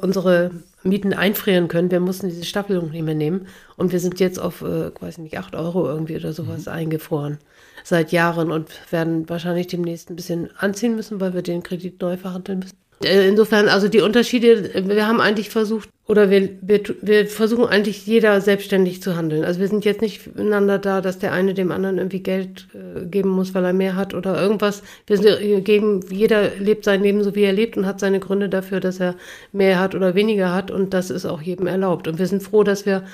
[SPEAKER 3] unsere Mieten einfrieren können. Wir mussten diese Staffelung nicht mehr nehmen. Und wir sind jetzt auf, äh, weiß nicht, 8 Euro irgendwie oder sowas mhm. eingefroren. Seit Jahren und werden wahrscheinlich demnächst ein bisschen anziehen müssen, weil wir den Kredit neu verhandeln müssen. Äh, insofern, also die Unterschiede, wir haben eigentlich versucht, oder wir, wir, wir versuchen eigentlich jeder selbstständig zu handeln. Also wir sind jetzt nicht miteinander da, dass der eine dem anderen irgendwie Geld äh, geben muss, weil er mehr hat oder irgendwas. Wir sind, geben, jeder lebt sein Leben so, wie er lebt und hat seine Gründe dafür, dass er mehr hat oder weniger hat und das ist auch jedem erlaubt. Und wir sind froh, dass wir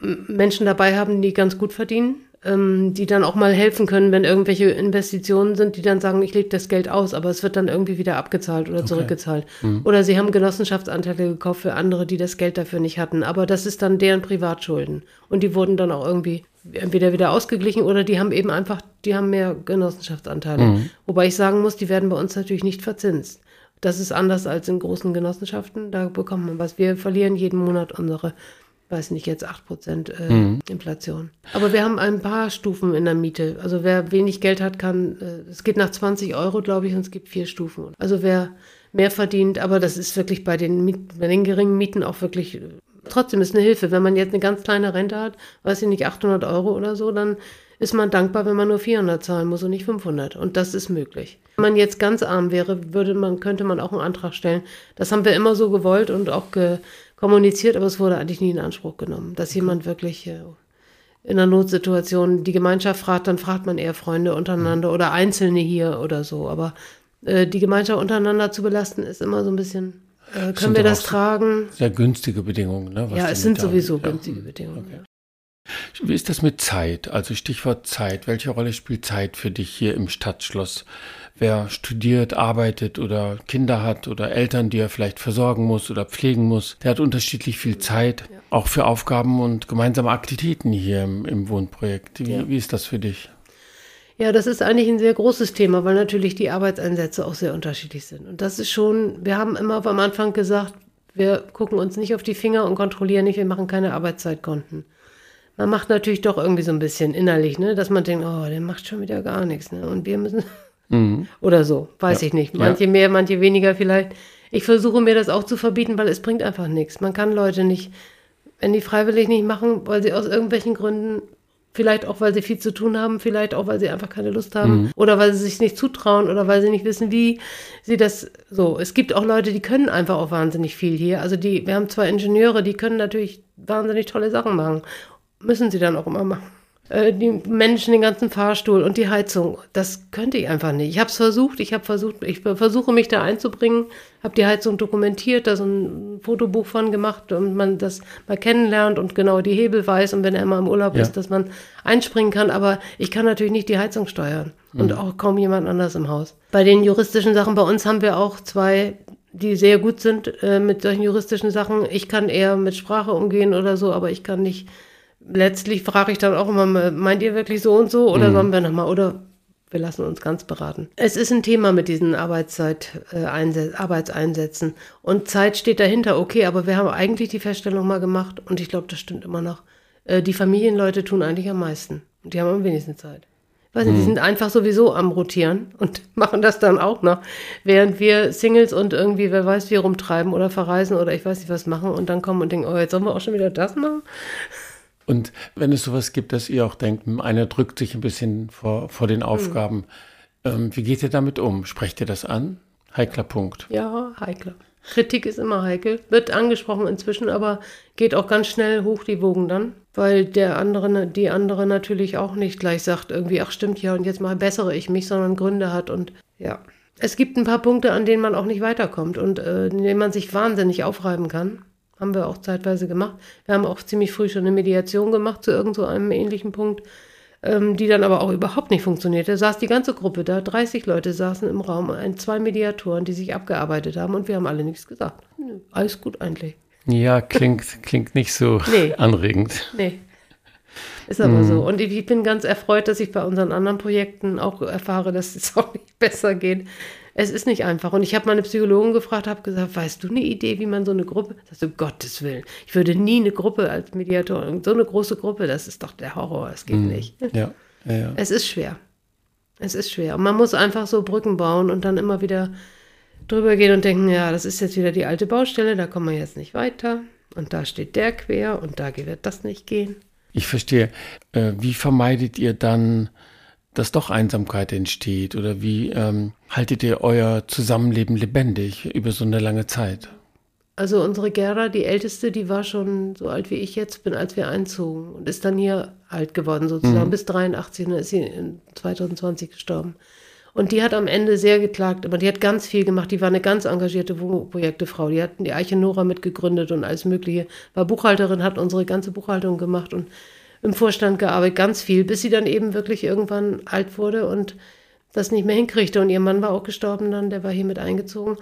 [SPEAKER 3] Menschen dabei haben, die ganz gut verdienen ähm, die dann auch mal helfen können, wenn irgendwelche Investitionen sind, die dann sagen, ich lege das Geld aus, aber es wird dann irgendwie wieder abgezahlt oder okay. zurückgezahlt. Mhm. Oder sie haben Genossenschaftsanteile gekauft für andere, die das Geld dafür nicht hatten. Aber das ist dann deren Privatschulden. Und die wurden dann auch irgendwie entweder wieder ausgeglichen oder die haben eben einfach, die haben mehr Genossenschaftsanteile. Mhm. Wobei ich sagen muss, die werden bei uns natürlich nicht verzinst. Das ist anders als in großen Genossenschaften. Da bekommt man was. Wir verlieren jeden Monat unsere weiß nicht, jetzt 8% äh, mhm. Inflation. Aber wir haben ein paar Stufen in der Miete. Also wer wenig Geld hat, kann, äh, es geht nach 20 Euro, glaube ich, und es gibt vier Stufen. Also wer mehr verdient, aber das ist wirklich bei den, Miet, bei den geringen Mieten auch wirklich, trotzdem ist eine Hilfe. Wenn man jetzt eine ganz kleine Rente hat, weiß ich nicht, 800 Euro oder so, dann ist man dankbar, wenn man nur 400 zahlen muss und nicht 500. Und das ist möglich. Wenn man jetzt ganz arm wäre, würde man, könnte man auch einen Antrag stellen. Das haben wir immer so gewollt und auch ge, kommuniziert, aber es wurde eigentlich nie in Anspruch genommen, dass jemand wirklich äh, in einer Notsituation die Gemeinschaft fragt, dann fragt man eher Freunde untereinander oder Einzelne hier oder so. Aber äh, die Gemeinschaft untereinander zu belasten, ist immer so ein bisschen, äh, können wir das tragen?
[SPEAKER 2] Sehr günstige Bedingungen, ne?
[SPEAKER 3] ja, es sind sowieso ja. günstige Bedingungen. Okay. Ja.
[SPEAKER 2] Wie ist das mit Zeit? Also Stichwort Zeit. Welche Rolle spielt Zeit für dich hier im Stadtschloss? Wer studiert, arbeitet oder Kinder hat oder Eltern, die er vielleicht versorgen muss oder pflegen muss, der hat unterschiedlich viel Zeit, ja. auch für Aufgaben und gemeinsame Aktivitäten hier im, im Wohnprojekt. Wie, ja. wie ist das für dich?
[SPEAKER 3] Ja, das ist eigentlich ein sehr großes Thema, weil natürlich die Arbeitseinsätze auch sehr unterschiedlich sind. Und das ist schon, wir haben immer am Anfang gesagt, wir gucken uns nicht auf die Finger und kontrollieren nicht, wir machen keine Arbeitszeitkonten man macht natürlich doch irgendwie so ein bisschen innerlich, ne, dass man denkt, oh, der macht schon wieder gar nichts, ne? Und wir müssen mhm. oder so, weiß ja. ich nicht. Manche ja. mehr, manche weniger vielleicht. Ich versuche mir das auch zu verbieten, weil es bringt einfach nichts. Man kann Leute nicht, wenn die freiwillig nicht machen, weil sie aus irgendwelchen Gründen Vielleicht auch, weil sie viel zu tun haben, vielleicht auch, weil sie einfach keine Lust haben mhm. oder weil sie sich nicht zutrauen oder weil sie nicht wissen, wie sie das so. Es gibt auch Leute, die können einfach auch wahnsinnig viel hier. Also die, wir haben zwei Ingenieure, die können natürlich wahnsinnig tolle Sachen machen müssen sie dann auch immer machen. Äh, die Menschen, den ganzen Fahrstuhl und die Heizung, das könnte ich einfach nicht. Ich habe es versucht, ich habe versucht, ich versuche mich da einzubringen, habe die Heizung dokumentiert, da so ein Fotobuch von gemacht und man das mal kennenlernt und genau die Hebel weiß und wenn er mal im Urlaub ja. ist, dass man einspringen kann. Aber ich kann natürlich nicht die Heizung steuern und mhm. auch kaum jemand anders im Haus. Bei den juristischen Sachen bei uns haben wir auch zwei die sehr gut sind äh, mit solchen juristischen Sachen. Ich kann eher mit Sprache umgehen oder so, aber ich kann nicht letztlich frage ich dann auch immer, meint ihr wirklich so und so oder mhm. sollen wir nochmal oder wir lassen uns ganz beraten. Es ist ein Thema mit diesen Arbeitszeit, äh, Arbeitseinsätzen und Zeit steht dahinter, okay, aber wir haben eigentlich die Feststellung mal gemacht und ich glaube, das stimmt immer noch. Äh, die Familienleute tun eigentlich am meisten und die haben am wenigsten Zeit. Weiß nicht, mhm. die sind einfach sowieso am Rotieren und machen das dann auch noch, während wir Singles und irgendwie, wer weiß, wie rumtreiben oder verreisen oder ich weiß nicht was machen und dann kommen und denken, oh, jetzt sollen wir auch schon wieder das machen.
[SPEAKER 2] Und wenn es sowas gibt, dass ihr auch denkt, einer drückt sich ein bisschen vor, vor den Aufgaben, mhm. ähm, wie geht ihr damit um? Sprecht ihr das an? Heikler Punkt.
[SPEAKER 3] Ja, heikler. Kritik ist immer heikel, wird angesprochen inzwischen, aber geht auch ganz schnell hoch die Wogen dann, weil der andere, die andere natürlich auch nicht gleich sagt, irgendwie, ach stimmt ja, und jetzt mal bessere ich mich, sondern Gründe hat und ja. Es gibt ein paar Punkte, an denen man auch nicht weiterkommt und äh, in denen man sich wahnsinnig aufreiben kann. Haben wir auch zeitweise gemacht. Wir haben auch ziemlich früh schon eine Mediation gemacht zu irgend so einem ähnlichen Punkt, ähm, die dann aber auch überhaupt nicht funktionierte. Da saß die ganze Gruppe da, 30 Leute saßen im Raum, ein, zwei Mediatoren, die sich abgearbeitet haben und wir haben alle nichts gesagt. Alles gut eigentlich.
[SPEAKER 2] Ja, klingt, klingt nicht so nee. anregend.
[SPEAKER 3] Nee. Ist aber mhm. so. Und ich bin ganz erfreut, dass ich bei unseren anderen Projekten auch erfahre, dass es auch nicht besser geht. Es ist nicht einfach. Und ich habe meine Psychologin gefragt, habe gesagt, weißt du eine Idee, wie man so eine Gruppe, das ist um Gottes Willen, ich würde nie eine Gruppe als Mediator, so eine große Gruppe, das ist doch der Horror, das geht mhm. nicht.
[SPEAKER 2] Ja. Ja, ja.
[SPEAKER 3] Es ist schwer. Es ist schwer. Und man muss einfach so Brücken bauen und dann immer wieder drüber gehen und denken, ja, das ist jetzt wieder die alte Baustelle, da kommen wir jetzt nicht weiter. Und da steht der quer und da wird das nicht gehen.
[SPEAKER 2] Ich verstehe. Äh, wie vermeidet ihr dann, dass doch Einsamkeit entsteht? Oder wie ähm, haltet ihr euer Zusammenleben lebendig über so eine lange Zeit?
[SPEAKER 3] Also unsere Gerda, die älteste, die war schon so alt wie ich jetzt bin, als wir einzogen und ist dann hier alt geworden sozusagen, mhm. bis 83 und dann ist sie in 2020 gestorben. Und die hat am Ende sehr geklagt, aber die hat ganz viel gemacht. Die war eine ganz engagierte Projektefrau. Die hat die Eiche Nora mitgegründet und alles Mögliche. War Buchhalterin, hat unsere ganze Buchhaltung gemacht und im Vorstand gearbeitet, ganz viel, bis sie dann eben wirklich irgendwann alt wurde und das nicht mehr hinkriegte. Und ihr Mann war auch gestorben dann, der war hier mit eingezogen.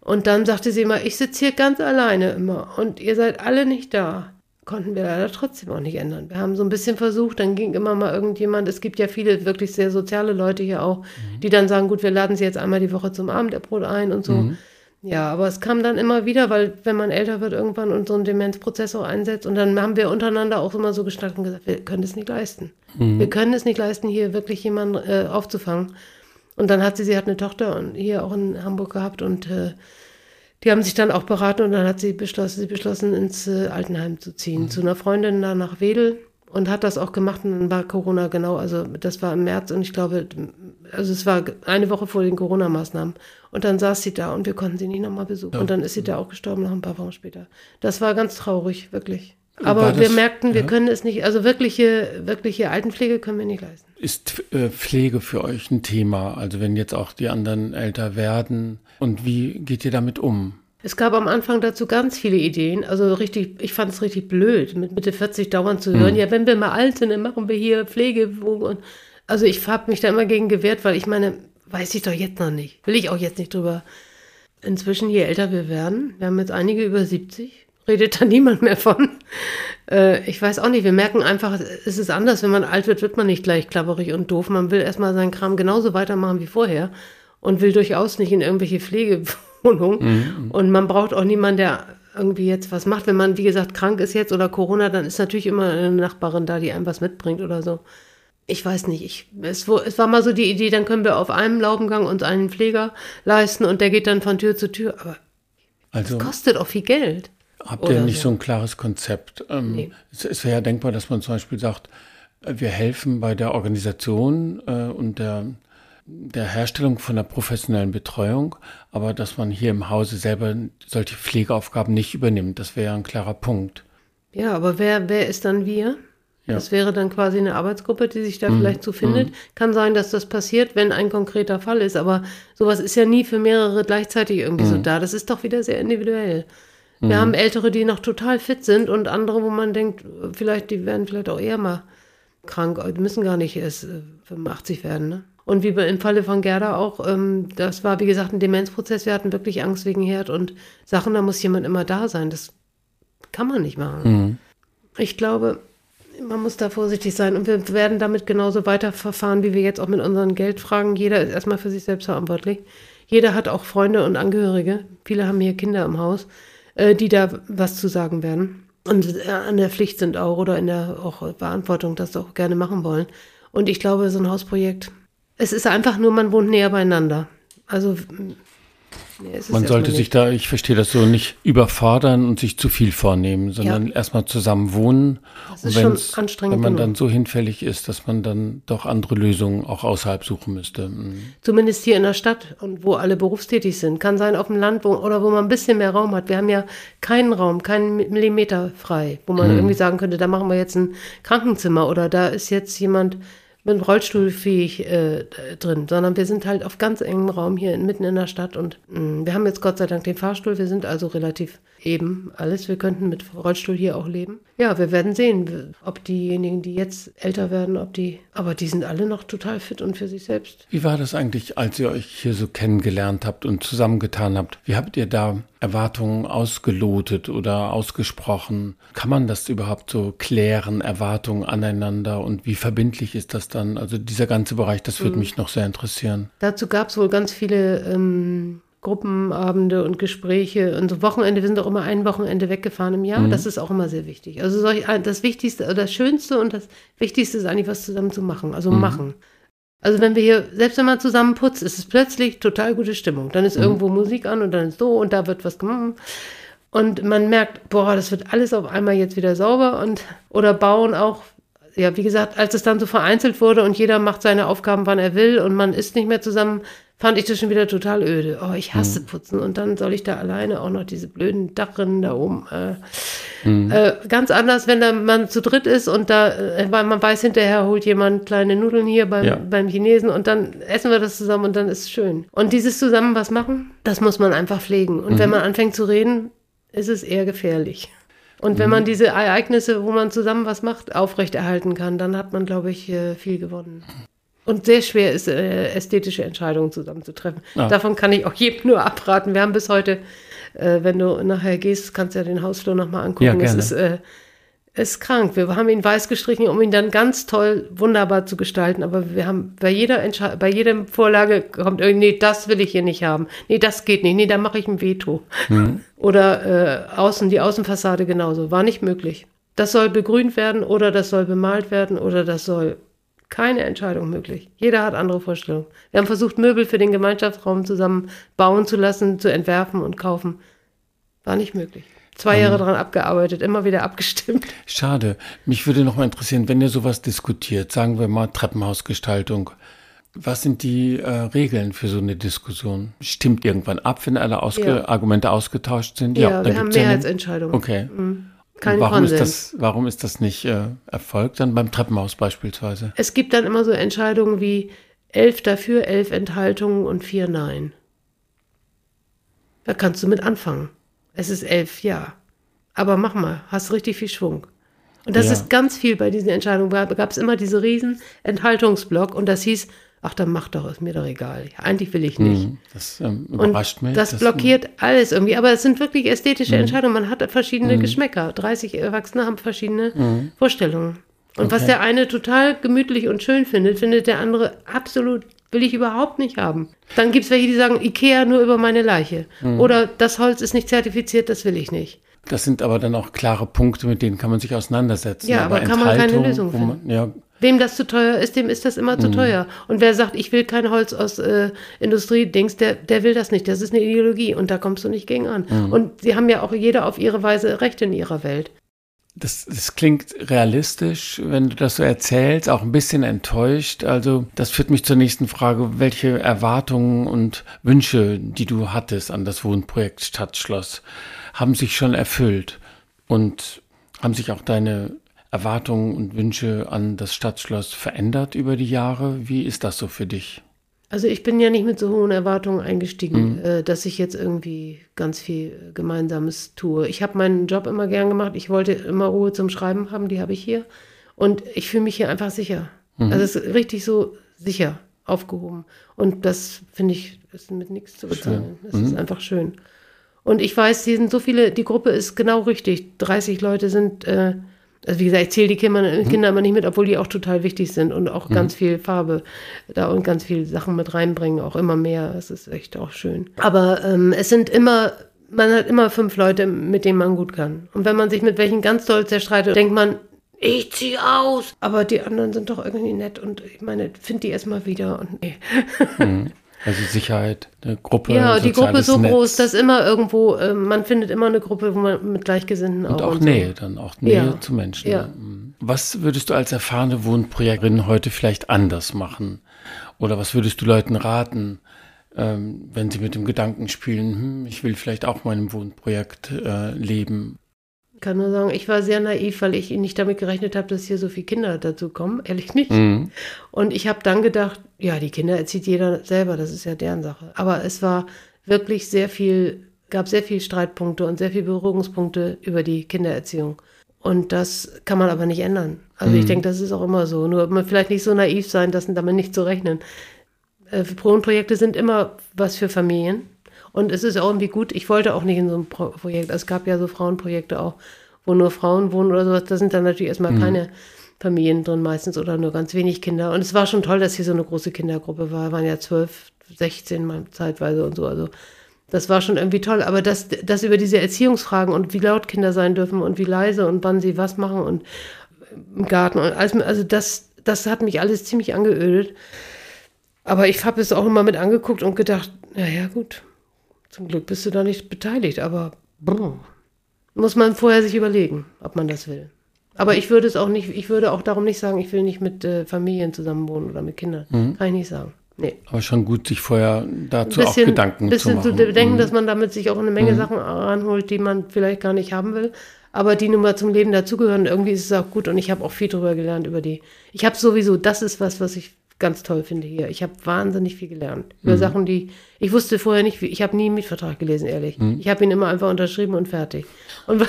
[SPEAKER 3] Und dann sagte sie immer, ich sitze hier ganz alleine immer und ihr seid alle nicht da konnten wir leider trotzdem auch nicht ändern. Wir haben so ein bisschen versucht, dann ging immer mal irgendjemand, es gibt ja viele wirklich sehr soziale Leute hier auch, mhm. die dann sagen, gut, wir laden sie jetzt einmal die Woche zum Abendbrot ein und so. Mhm. Ja, aber es kam dann immer wieder, weil wenn man älter wird irgendwann und so einen Demenzprozess auch einsetzt und dann haben wir untereinander auch immer so gestartet und gesagt, wir können es nicht leisten. Mhm. Wir können es nicht leisten, hier wirklich jemanden äh, aufzufangen. Und dann hat sie, sie hat eine Tochter hier auch in Hamburg gehabt und äh, die haben sich dann auch beraten und dann hat sie beschlossen, sie beschlossen, ins äh, Altenheim zu ziehen, mhm. zu einer Freundin da nach Wedel und hat das auch gemacht und dann war Corona genau, also das war im März und ich glaube, also es war eine Woche vor den Corona-Maßnahmen und dann saß sie da und wir konnten sie nicht nochmal besuchen ja. und dann ist sie da auch gestorben noch ein paar Wochen später. Das war ganz traurig, wirklich. Aber das, wir merkten, wir ja? können es nicht, also wirkliche, wirkliche Altenpflege können wir nicht leisten.
[SPEAKER 2] Ist äh, Pflege für euch ein Thema? Also wenn jetzt auch die anderen älter werden und wie geht ihr damit um?
[SPEAKER 3] Es gab am Anfang dazu ganz viele Ideen. Also richtig, ich fand es richtig blöd, mit Mitte 40 dauernd zu hören, hm. ja, wenn wir mal alt sind, dann machen wir hier Pflege. Und also ich habe mich da immer gegen gewehrt, weil ich meine, weiß ich doch jetzt noch nicht. Will ich auch jetzt nicht drüber. Inzwischen, je älter wir werden, wir haben jetzt einige über 70, redet da niemand mehr von. Äh, ich weiß auch nicht, wir merken einfach, es ist anders. Wenn man alt wird, wird man nicht gleich klapperig und doof. Man will erstmal seinen Kram genauso weitermachen wie vorher und will durchaus nicht in irgendwelche Pflegewohnungen. Mhm. Und man braucht auch niemanden, der irgendwie jetzt was macht. Wenn man, wie gesagt, krank ist jetzt oder Corona, dann ist natürlich immer eine Nachbarin da, die einem was mitbringt oder so. Ich weiß nicht, ich, es, es war mal so die Idee, dann können wir auf einem Laubengang uns einen Pfleger leisten und der geht dann von Tür zu Tür. Aber also, das kostet auch viel Geld.
[SPEAKER 2] Habt ihr nicht so. so. ein klares Konzept? Ähm, nee. Es, es wäre ja denkbar, dass man zum Beispiel sagt, äh, wir helfen bei der Organisation äh, und der, der Herstellung von der professionellen Betreuung, aber dass man hier im Hause selber solche Pflegeaufgaben nicht übernimmt. Das wäre ein klarer Punkt.
[SPEAKER 3] Ja, aber wer, wer ist dann wir? Ja. Das wäre dann quasi eine Arbeitsgruppe, die sich da mhm. vielleicht so findet. Mhm. Kann sein, dass das passiert, wenn ein konkreter Fall ist, aber sowas ist ja nie für mehrere gleichzeitig irgendwie mhm. so da. Das ist doch wieder sehr individuell. Wir mhm. haben Ältere, die noch total fit sind und andere, wo man denkt, vielleicht, die werden vielleicht auch eher mal krank, die müssen gar nicht erst 85 äh, werden. Ne? Und wie im Falle von Gerda auch, ähm, das war wie gesagt ein Demenzprozess. Wir hatten wirklich Angst wegen Herd und Sachen, da muss jemand immer da sein. Das kann man nicht machen. Mhm. Ich glaube, man muss da vorsichtig sein und wir werden damit genauso weiterverfahren, wie wir jetzt auch mit unseren Geldfragen. Jeder ist erstmal für sich selbst verantwortlich. Jeder hat auch Freunde und Angehörige. Viele haben hier Kinder im Haus äh, die da was zu sagen werden und äh, an der Pflicht sind auch oder in der auch Verantwortung das auch gerne machen wollen. Und ich glaube, so ein Hausprojekt, es ist einfach nur, man wohnt näher beieinander. Also
[SPEAKER 2] Nee, Man sollte sich da, ich verstehe das so, nicht überfordern und sich zu viel vornehmen, sondern ja. erstmal zusammen wohnen. Das ist schon anstrengend. Wenn man genug. dann so hinfällig ist, dass man dann doch andere Lösungen auch außerhalb suchen müsste. Mhm.
[SPEAKER 3] Zumindest hier in der Stadt und wo alle berufstätig sind. Kann sein auf dem Land wo, oder wo man ein bisschen mehr Raum hat. Wir haben ja keinen Raum, keinen Millimeter frei, wo man mhm. irgendwie sagen könnte, da machen wir jetzt ein Krankenzimmer oder da ist jetzt jemand mit Rollstuhl fähig äh, drin, sondern wir sind halt auf ganz engem Raum hier mitten in der Stadt und mh, mm, wir haben jetzt Gott sei Dank den Fahrstuhl, wir sind also relativ eben alles. Wir könnten mit Rollstuhl hier auch leben. Ja, wir werden sehen, ob diejenigen, die jetzt älter werden, ob die, aber die sind alle noch total fit und für sich selbst.
[SPEAKER 2] Wie war das eigentlich, als ihr euch hier so kennengelernt habt und zusammengetan habt? Wie habt ihr da Erwartungen ausgelotet oder ausgesprochen? Kann man das überhaupt so klären, Erwartungen aneinander und wie verbindlich ist das dann? Also dieser ganze Bereich, das würde mhm. mich noch sehr interessieren.
[SPEAKER 3] Dazu gab es wohl ganz viele ähm, Gruppenabende und Gespräche und so Wochenende. Wir sind auch immer ein Wochenende weggefahren im Jahr. Mhm. Das ist auch immer sehr wichtig. Also solch, das Wichtigste, das Schönste und das Wichtigste ist eigentlich, was zusammen zu machen. Also mhm. machen. Also wenn wir hier, selbst wenn man zusammen putzt, ist es plötzlich total gute Stimmung. Dann ist mhm. irgendwo Musik an und dann ist so und da wird was gemacht. Und man merkt, boah, das wird alles auf einmal jetzt wieder sauber und oder bauen auch. Ja, wie gesagt, als es dann so vereinzelt wurde und jeder macht seine Aufgaben, wann er will und man ist nicht mehr zusammen, fand ich das schon wieder total öde. Oh, ich hasse mhm. Putzen. Und dann soll ich da alleine auch noch diese blöden Dachrinnen da oben. Äh, mhm. äh, ganz anders, wenn da man zu dritt ist und da, äh, weil man weiß, hinterher holt jemand kleine Nudeln hier beim, ja. beim Chinesen und dann essen wir das zusammen und dann ist es schön. Und dieses zusammen was machen, das muss man einfach pflegen. Und mhm. wenn man anfängt zu reden, ist es eher gefährlich. Und wenn mhm. man diese Ereignisse, wo man zusammen was macht, aufrechterhalten kann, dann hat man, glaube ich, äh, viel gewonnen. Und sehr schwer ist, äh, ästhetische Entscheidungen zusammenzutreffen. Ja. Davon kann ich auch jedem nur abraten. Wir haben bis heute, äh, wenn du nachher gehst, kannst du ja den Hausflur nochmal angucken. Ja, es ist, äh, ist krank. Wir haben ihn weiß gestrichen, um ihn dann ganz toll, wunderbar zu gestalten. Aber wir haben bei jeder Entsche bei jeder Vorlage kommt irgendwie, nee, das will ich hier nicht haben. Nee, das geht nicht. Nee, da mache ich ein Veto. Mhm. Oder äh, außen, die Außenfassade genauso. War nicht möglich. Das soll begrünt werden oder das soll bemalt werden oder das soll keine Entscheidung möglich. Jeder hat andere Vorstellungen. Wir haben versucht, Möbel für den Gemeinschaftsraum zusammen bauen zu lassen, zu entwerfen und kaufen. War nicht möglich. Zwei um, Jahre ähm. daran abgearbeitet, immer wieder abgestimmt.
[SPEAKER 2] Schade. Mich würde noch mal interessieren, wenn ihr sowas diskutiert, sagen wir mal Treppenhausgestaltung. Was sind die äh, Regeln für so eine Diskussion? Stimmt irgendwann ab, wenn alle Ausge ja. Argumente ausgetauscht sind?
[SPEAKER 3] Ja, ja wir haben Mehrheitsentscheidungen.
[SPEAKER 2] Okay. Mhm. Kein warum Konsens. Ist das, warum ist das nicht äh, erfolgt dann beim Treppenhaus beispielsweise?
[SPEAKER 3] Es gibt dann immer so Entscheidungen wie elf dafür, elf Enthaltungen und vier Nein. Da kannst du mit anfangen. Es ist elf, ja. Aber mach mal, hast richtig viel Schwung. Und das ja. ist ganz viel bei diesen Entscheidungen. Da gab es immer diese riesen Enthaltungsblock und das hieß, ach, dann mach doch, ist mir doch egal. Ja, eigentlich will ich nicht. Mhm,
[SPEAKER 2] das ähm, überrascht
[SPEAKER 3] und
[SPEAKER 2] mich.
[SPEAKER 3] Das, das blockiert mh. alles irgendwie. Aber es sind wirklich ästhetische mhm. Entscheidungen. Man hat verschiedene mhm. Geschmäcker. 30 Erwachsene haben verschiedene mhm. Vorstellungen. Und okay. was der eine total gemütlich und schön findet, findet der andere absolut will ich überhaupt nicht haben. Dann gibt es welche, die sagen, Ikea nur über meine Leiche. Oder das Holz ist nicht zertifiziert, das will ich nicht.
[SPEAKER 2] Das sind aber dann auch klare Punkte, mit denen kann man sich auseinandersetzen.
[SPEAKER 3] Ja, aber, aber kann man keine Lösung finden. Man, ja, Wem das zu teuer ist, dem ist das immer zu mhm. teuer. Und wer sagt, ich will kein Holz aus äh, Industrie-Dings, der, der will das nicht. Das ist eine Ideologie und da kommst du nicht gegen an. Mhm. Und sie haben ja auch jeder auf ihre Weise Recht in ihrer Welt.
[SPEAKER 2] Das, das klingt realistisch, wenn du das so erzählst, auch ein bisschen enttäuscht. Also das führt mich zur nächsten Frage. Welche Erwartungen und Wünsche, die du hattest an das Wohnprojekt Stadtschloss, haben sich schon erfüllt? Und haben sich auch deine Erwartungen und Wünsche an das Stadtschloss verändert über die Jahre? Wie ist das so für dich?
[SPEAKER 3] Also ich bin ja nicht mit so hohen Erwartungen eingestiegen, mhm. äh, dass ich jetzt irgendwie ganz viel Gemeinsames tue. Ich habe meinen Job immer gern gemacht. Ich wollte immer Ruhe zum Schreiben haben, die habe ich hier. Und ich fühle mich hier einfach sicher. Mhm. Also es ist richtig so sicher aufgehoben. Und das finde ich, ist mit nichts zu bezahlen. Es mhm. ist einfach schön. Und ich weiß, hier sind so viele, die Gruppe ist genau richtig. 30 Leute sind äh, also wie gesagt, ich zähle die Kinder, mhm. Kinder immer nicht mit, obwohl die auch total wichtig sind und auch mhm. ganz viel Farbe da und ganz viele Sachen mit reinbringen, auch immer mehr. Das ist echt auch schön. Aber ähm, es sind immer, man hat immer fünf Leute, mit denen man gut kann. Und wenn man sich mit welchen ganz doll zerstreitet, denkt man, ich ziehe aus. Aber die anderen sind doch irgendwie nett und ich meine, find die erstmal wieder und nee.
[SPEAKER 2] Mhm. Also Sicherheit, eine Gruppe.
[SPEAKER 3] Ja, die Gruppe so Netz. groß, dass immer irgendwo, äh, man findet immer eine Gruppe, wo man mit Gleichgesinnten
[SPEAKER 2] und auch. Und Nähe, so. dann auch Nähe ja. zu Menschen. Ja. Mhm. Was würdest du als erfahrene Wohnprojektorin heute vielleicht anders machen? Oder was würdest du Leuten raten, ähm, wenn sie mit dem Gedanken spielen, hm, ich will vielleicht auch meinem Wohnprojekt äh, leben?
[SPEAKER 3] Ich kann nur sagen, ich war sehr naiv, weil ich nicht damit gerechnet habe, dass hier so viele Kinder dazu kommen. Ehrlich nicht. Mhm. Und ich habe dann gedacht, ja, die Kinder erzieht jeder selber, das ist ja deren Sache. Aber es war wirklich sehr viel gab sehr viele Streitpunkte und sehr viele Berührungspunkte über die Kindererziehung. Und das kann man aber nicht ändern. Also mhm. ich denke, das ist auch immer so. Nur man vielleicht nicht so naiv sein, das damit nicht zu rechnen. Äh, Wohnprojekte sind immer was für Familien. Und es ist auch irgendwie gut. Ich wollte auch nicht in so einem Pro Projekt. Es gab ja so Frauenprojekte auch, wo nur Frauen wohnen oder sowas. Da sind dann natürlich erstmal mhm. keine Familien drin meistens oder nur ganz wenig Kinder. Und es war schon toll, dass hier so eine große Kindergruppe war. Waren ja zwölf, sechzehn mal zeitweise und so. Also das war schon irgendwie toll. Aber das, das über diese Erziehungsfragen und wie laut Kinder sein dürfen und wie leise und wann sie was machen und im Garten und alles, also das, das hat mich alles ziemlich angeödet. Aber ich habe es auch immer mit angeguckt und gedacht, naja, gut, zum Glück bist du da nicht beteiligt, aber brr, muss man vorher sich überlegen, ob man das will. Aber ich würde es auch nicht, ich würde auch darum nicht sagen, ich will nicht mit äh, Familien zusammenwohnen oder mit Kindern. Mhm. Kann ich nicht sagen. Nee.
[SPEAKER 2] Aber schon gut, sich vorher dazu bisschen, auch Gedanken
[SPEAKER 3] bisschen
[SPEAKER 2] zu machen.
[SPEAKER 3] Bisschen zu denken, mhm. dass man damit sich auch eine Menge mhm. Sachen ranholt, die man vielleicht gar nicht haben will, aber die nun mal zum Leben dazugehören. Irgendwie ist es auch gut und ich habe auch viel darüber gelernt über die. Ich habe sowieso, das ist was, was ich ganz toll finde hier. Ich habe wahnsinnig viel gelernt über mhm. Sachen, die ich wusste vorher nicht. Ich habe nie einen Mietvertrag gelesen, ehrlich. Mhm. Ich habe ihn immer einfach unterschrieben und fertig. Und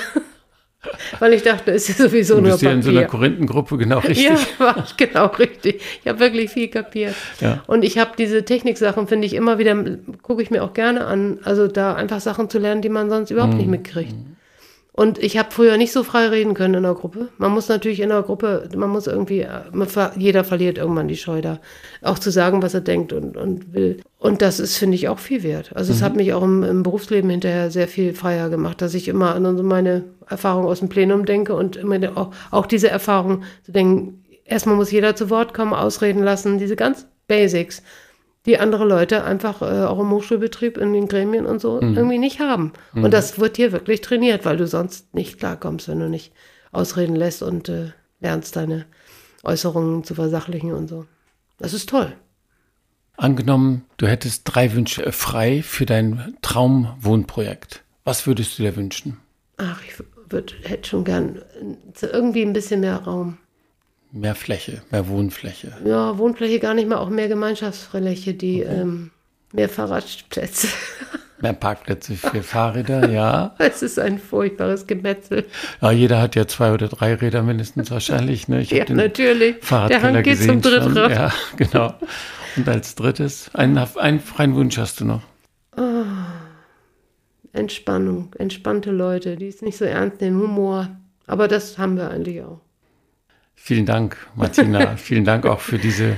[SPEAKER 3] weil ich dachte, es ist sowieso du
[SPEAKER 2] bist
[SPEAKER 3] nur Papier.
[SPEAKER 2] ja in so einer Korinthengruppe genau richtig. Ja,
[SPEAKER 3] war ich genau richtig. Ich habe wirklich viel kapiert. Ja. Und ich habe diese Techniksachen, finde ich immer wieder, gucke ich mir auch gerne an. Also da einfach Sachen zu lernen, die man sonst überhaupt mhm. nicht mitkriegt. Und ich habe früher nicht so frei reden können in der Gruppe. Man muss natürlich in der Gruppe, man muss irgendwie, man, jeder verliert irgendwann die Scheu da, auch zu sagen, was er denkt und, und will. Und das ist, finde ich, auch viel wert. Also es hat mhm. mich auch im, im, Berufsleben hinterher sehr viel freier gemacht, dass ich immer an meine Erfahrung aus dem Plenum denke und immer auch, auch diese Erfahrung zu denken, erstmal muss jeder zu Wort kommen, ausreden lassen, diese ganz Basics die andere Leute einfach äh, auch im Hochschulbetrieb, in den Gremien und so mhm. irgendwie nicht haben. Mhm. Und das wird hier wirklich trainiert, weil du sonst nicht klarkommst, wenn du nicht ausreden lässt und äh, lernst, deine Äußerungen zu versachlichen und so. Das ist toll.
[SPEAKER 2] Angenommen, du hättest drei Wünsche frei für dein Traumwohnprojekt. Was würdest du dir wünschen?
[SPEAKER 3] Ach, ich würd, hätte schon gern äh, irgendwie ein bisschen mehr Raum.
[SPEAKER 2] Mehr Fläche, mehr Wohnfläche.
[SPEAKER 3] Ja, Wohnfläche gar nicht mal, auch mehr Gemeinschaftsfläche, die okay. ähm, mehr Fahrradplätze.
[SPEAKER 2] Mehr Parkplätze für Fahrräder, ja.
[SPEAKER 3] Es ist ein furchtbares Gemetzel.
[SPEAKER 2] Ja, jeder hat ja zwei oder drei Räder mindestens wahrscheinlich. Ne?
[SPEAKER 3] Ich ja, natürlich.
[SPEAKER 2] Der Hang geht zum Drittrad. Ja, genau. Und als drittes, einen, einen freien Wunsch hast du noch. Oh,
[SPEAKER 3] Entspannung, entspannte Leute, die es nicht so ernst nehmen, Humor. Aber das haben wir eigentlich auch.
[SPEAKER 2] Vielen Dank, Martina. Vielen Dank auch für diese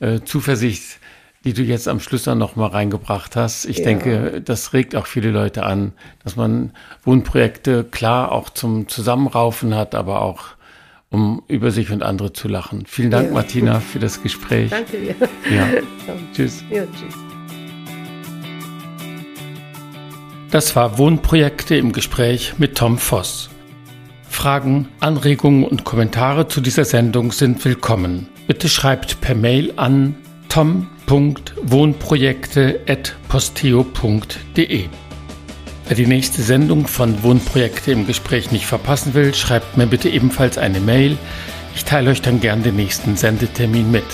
[SPEAKER 2] äh, Zuversicht, die du jetzt am Schluss dann noch mal reingebracht hast. Ich ja. denke, das regt auch viele Leute an, dass man Wohnprojekte klar auch zum Zusammenraufen hat, aber auch um über sich und andere zu lachen. Vielen Dank, ja. Martina, für das Gespräch.
[SPEAKER 3] Danke dir.
[SPEAKER 2] Ja. tschüss. Ja, tschüss. Das war Wohnprojekte im Gespräch mit Tom Voss. Fragen, Anregungen und Kommentare zu dieser Sendung sind willkommen. Bitte schreibt per Mail an tom.wohnprojekte.posteo.de. Wer die nächste Sendung von Wohnprojekte im Gespräch nicht verpassen will, schreibt mir bitte ebenfalls eine Mail. Ich teile euch dann gern den nächsten Sendetermin mit.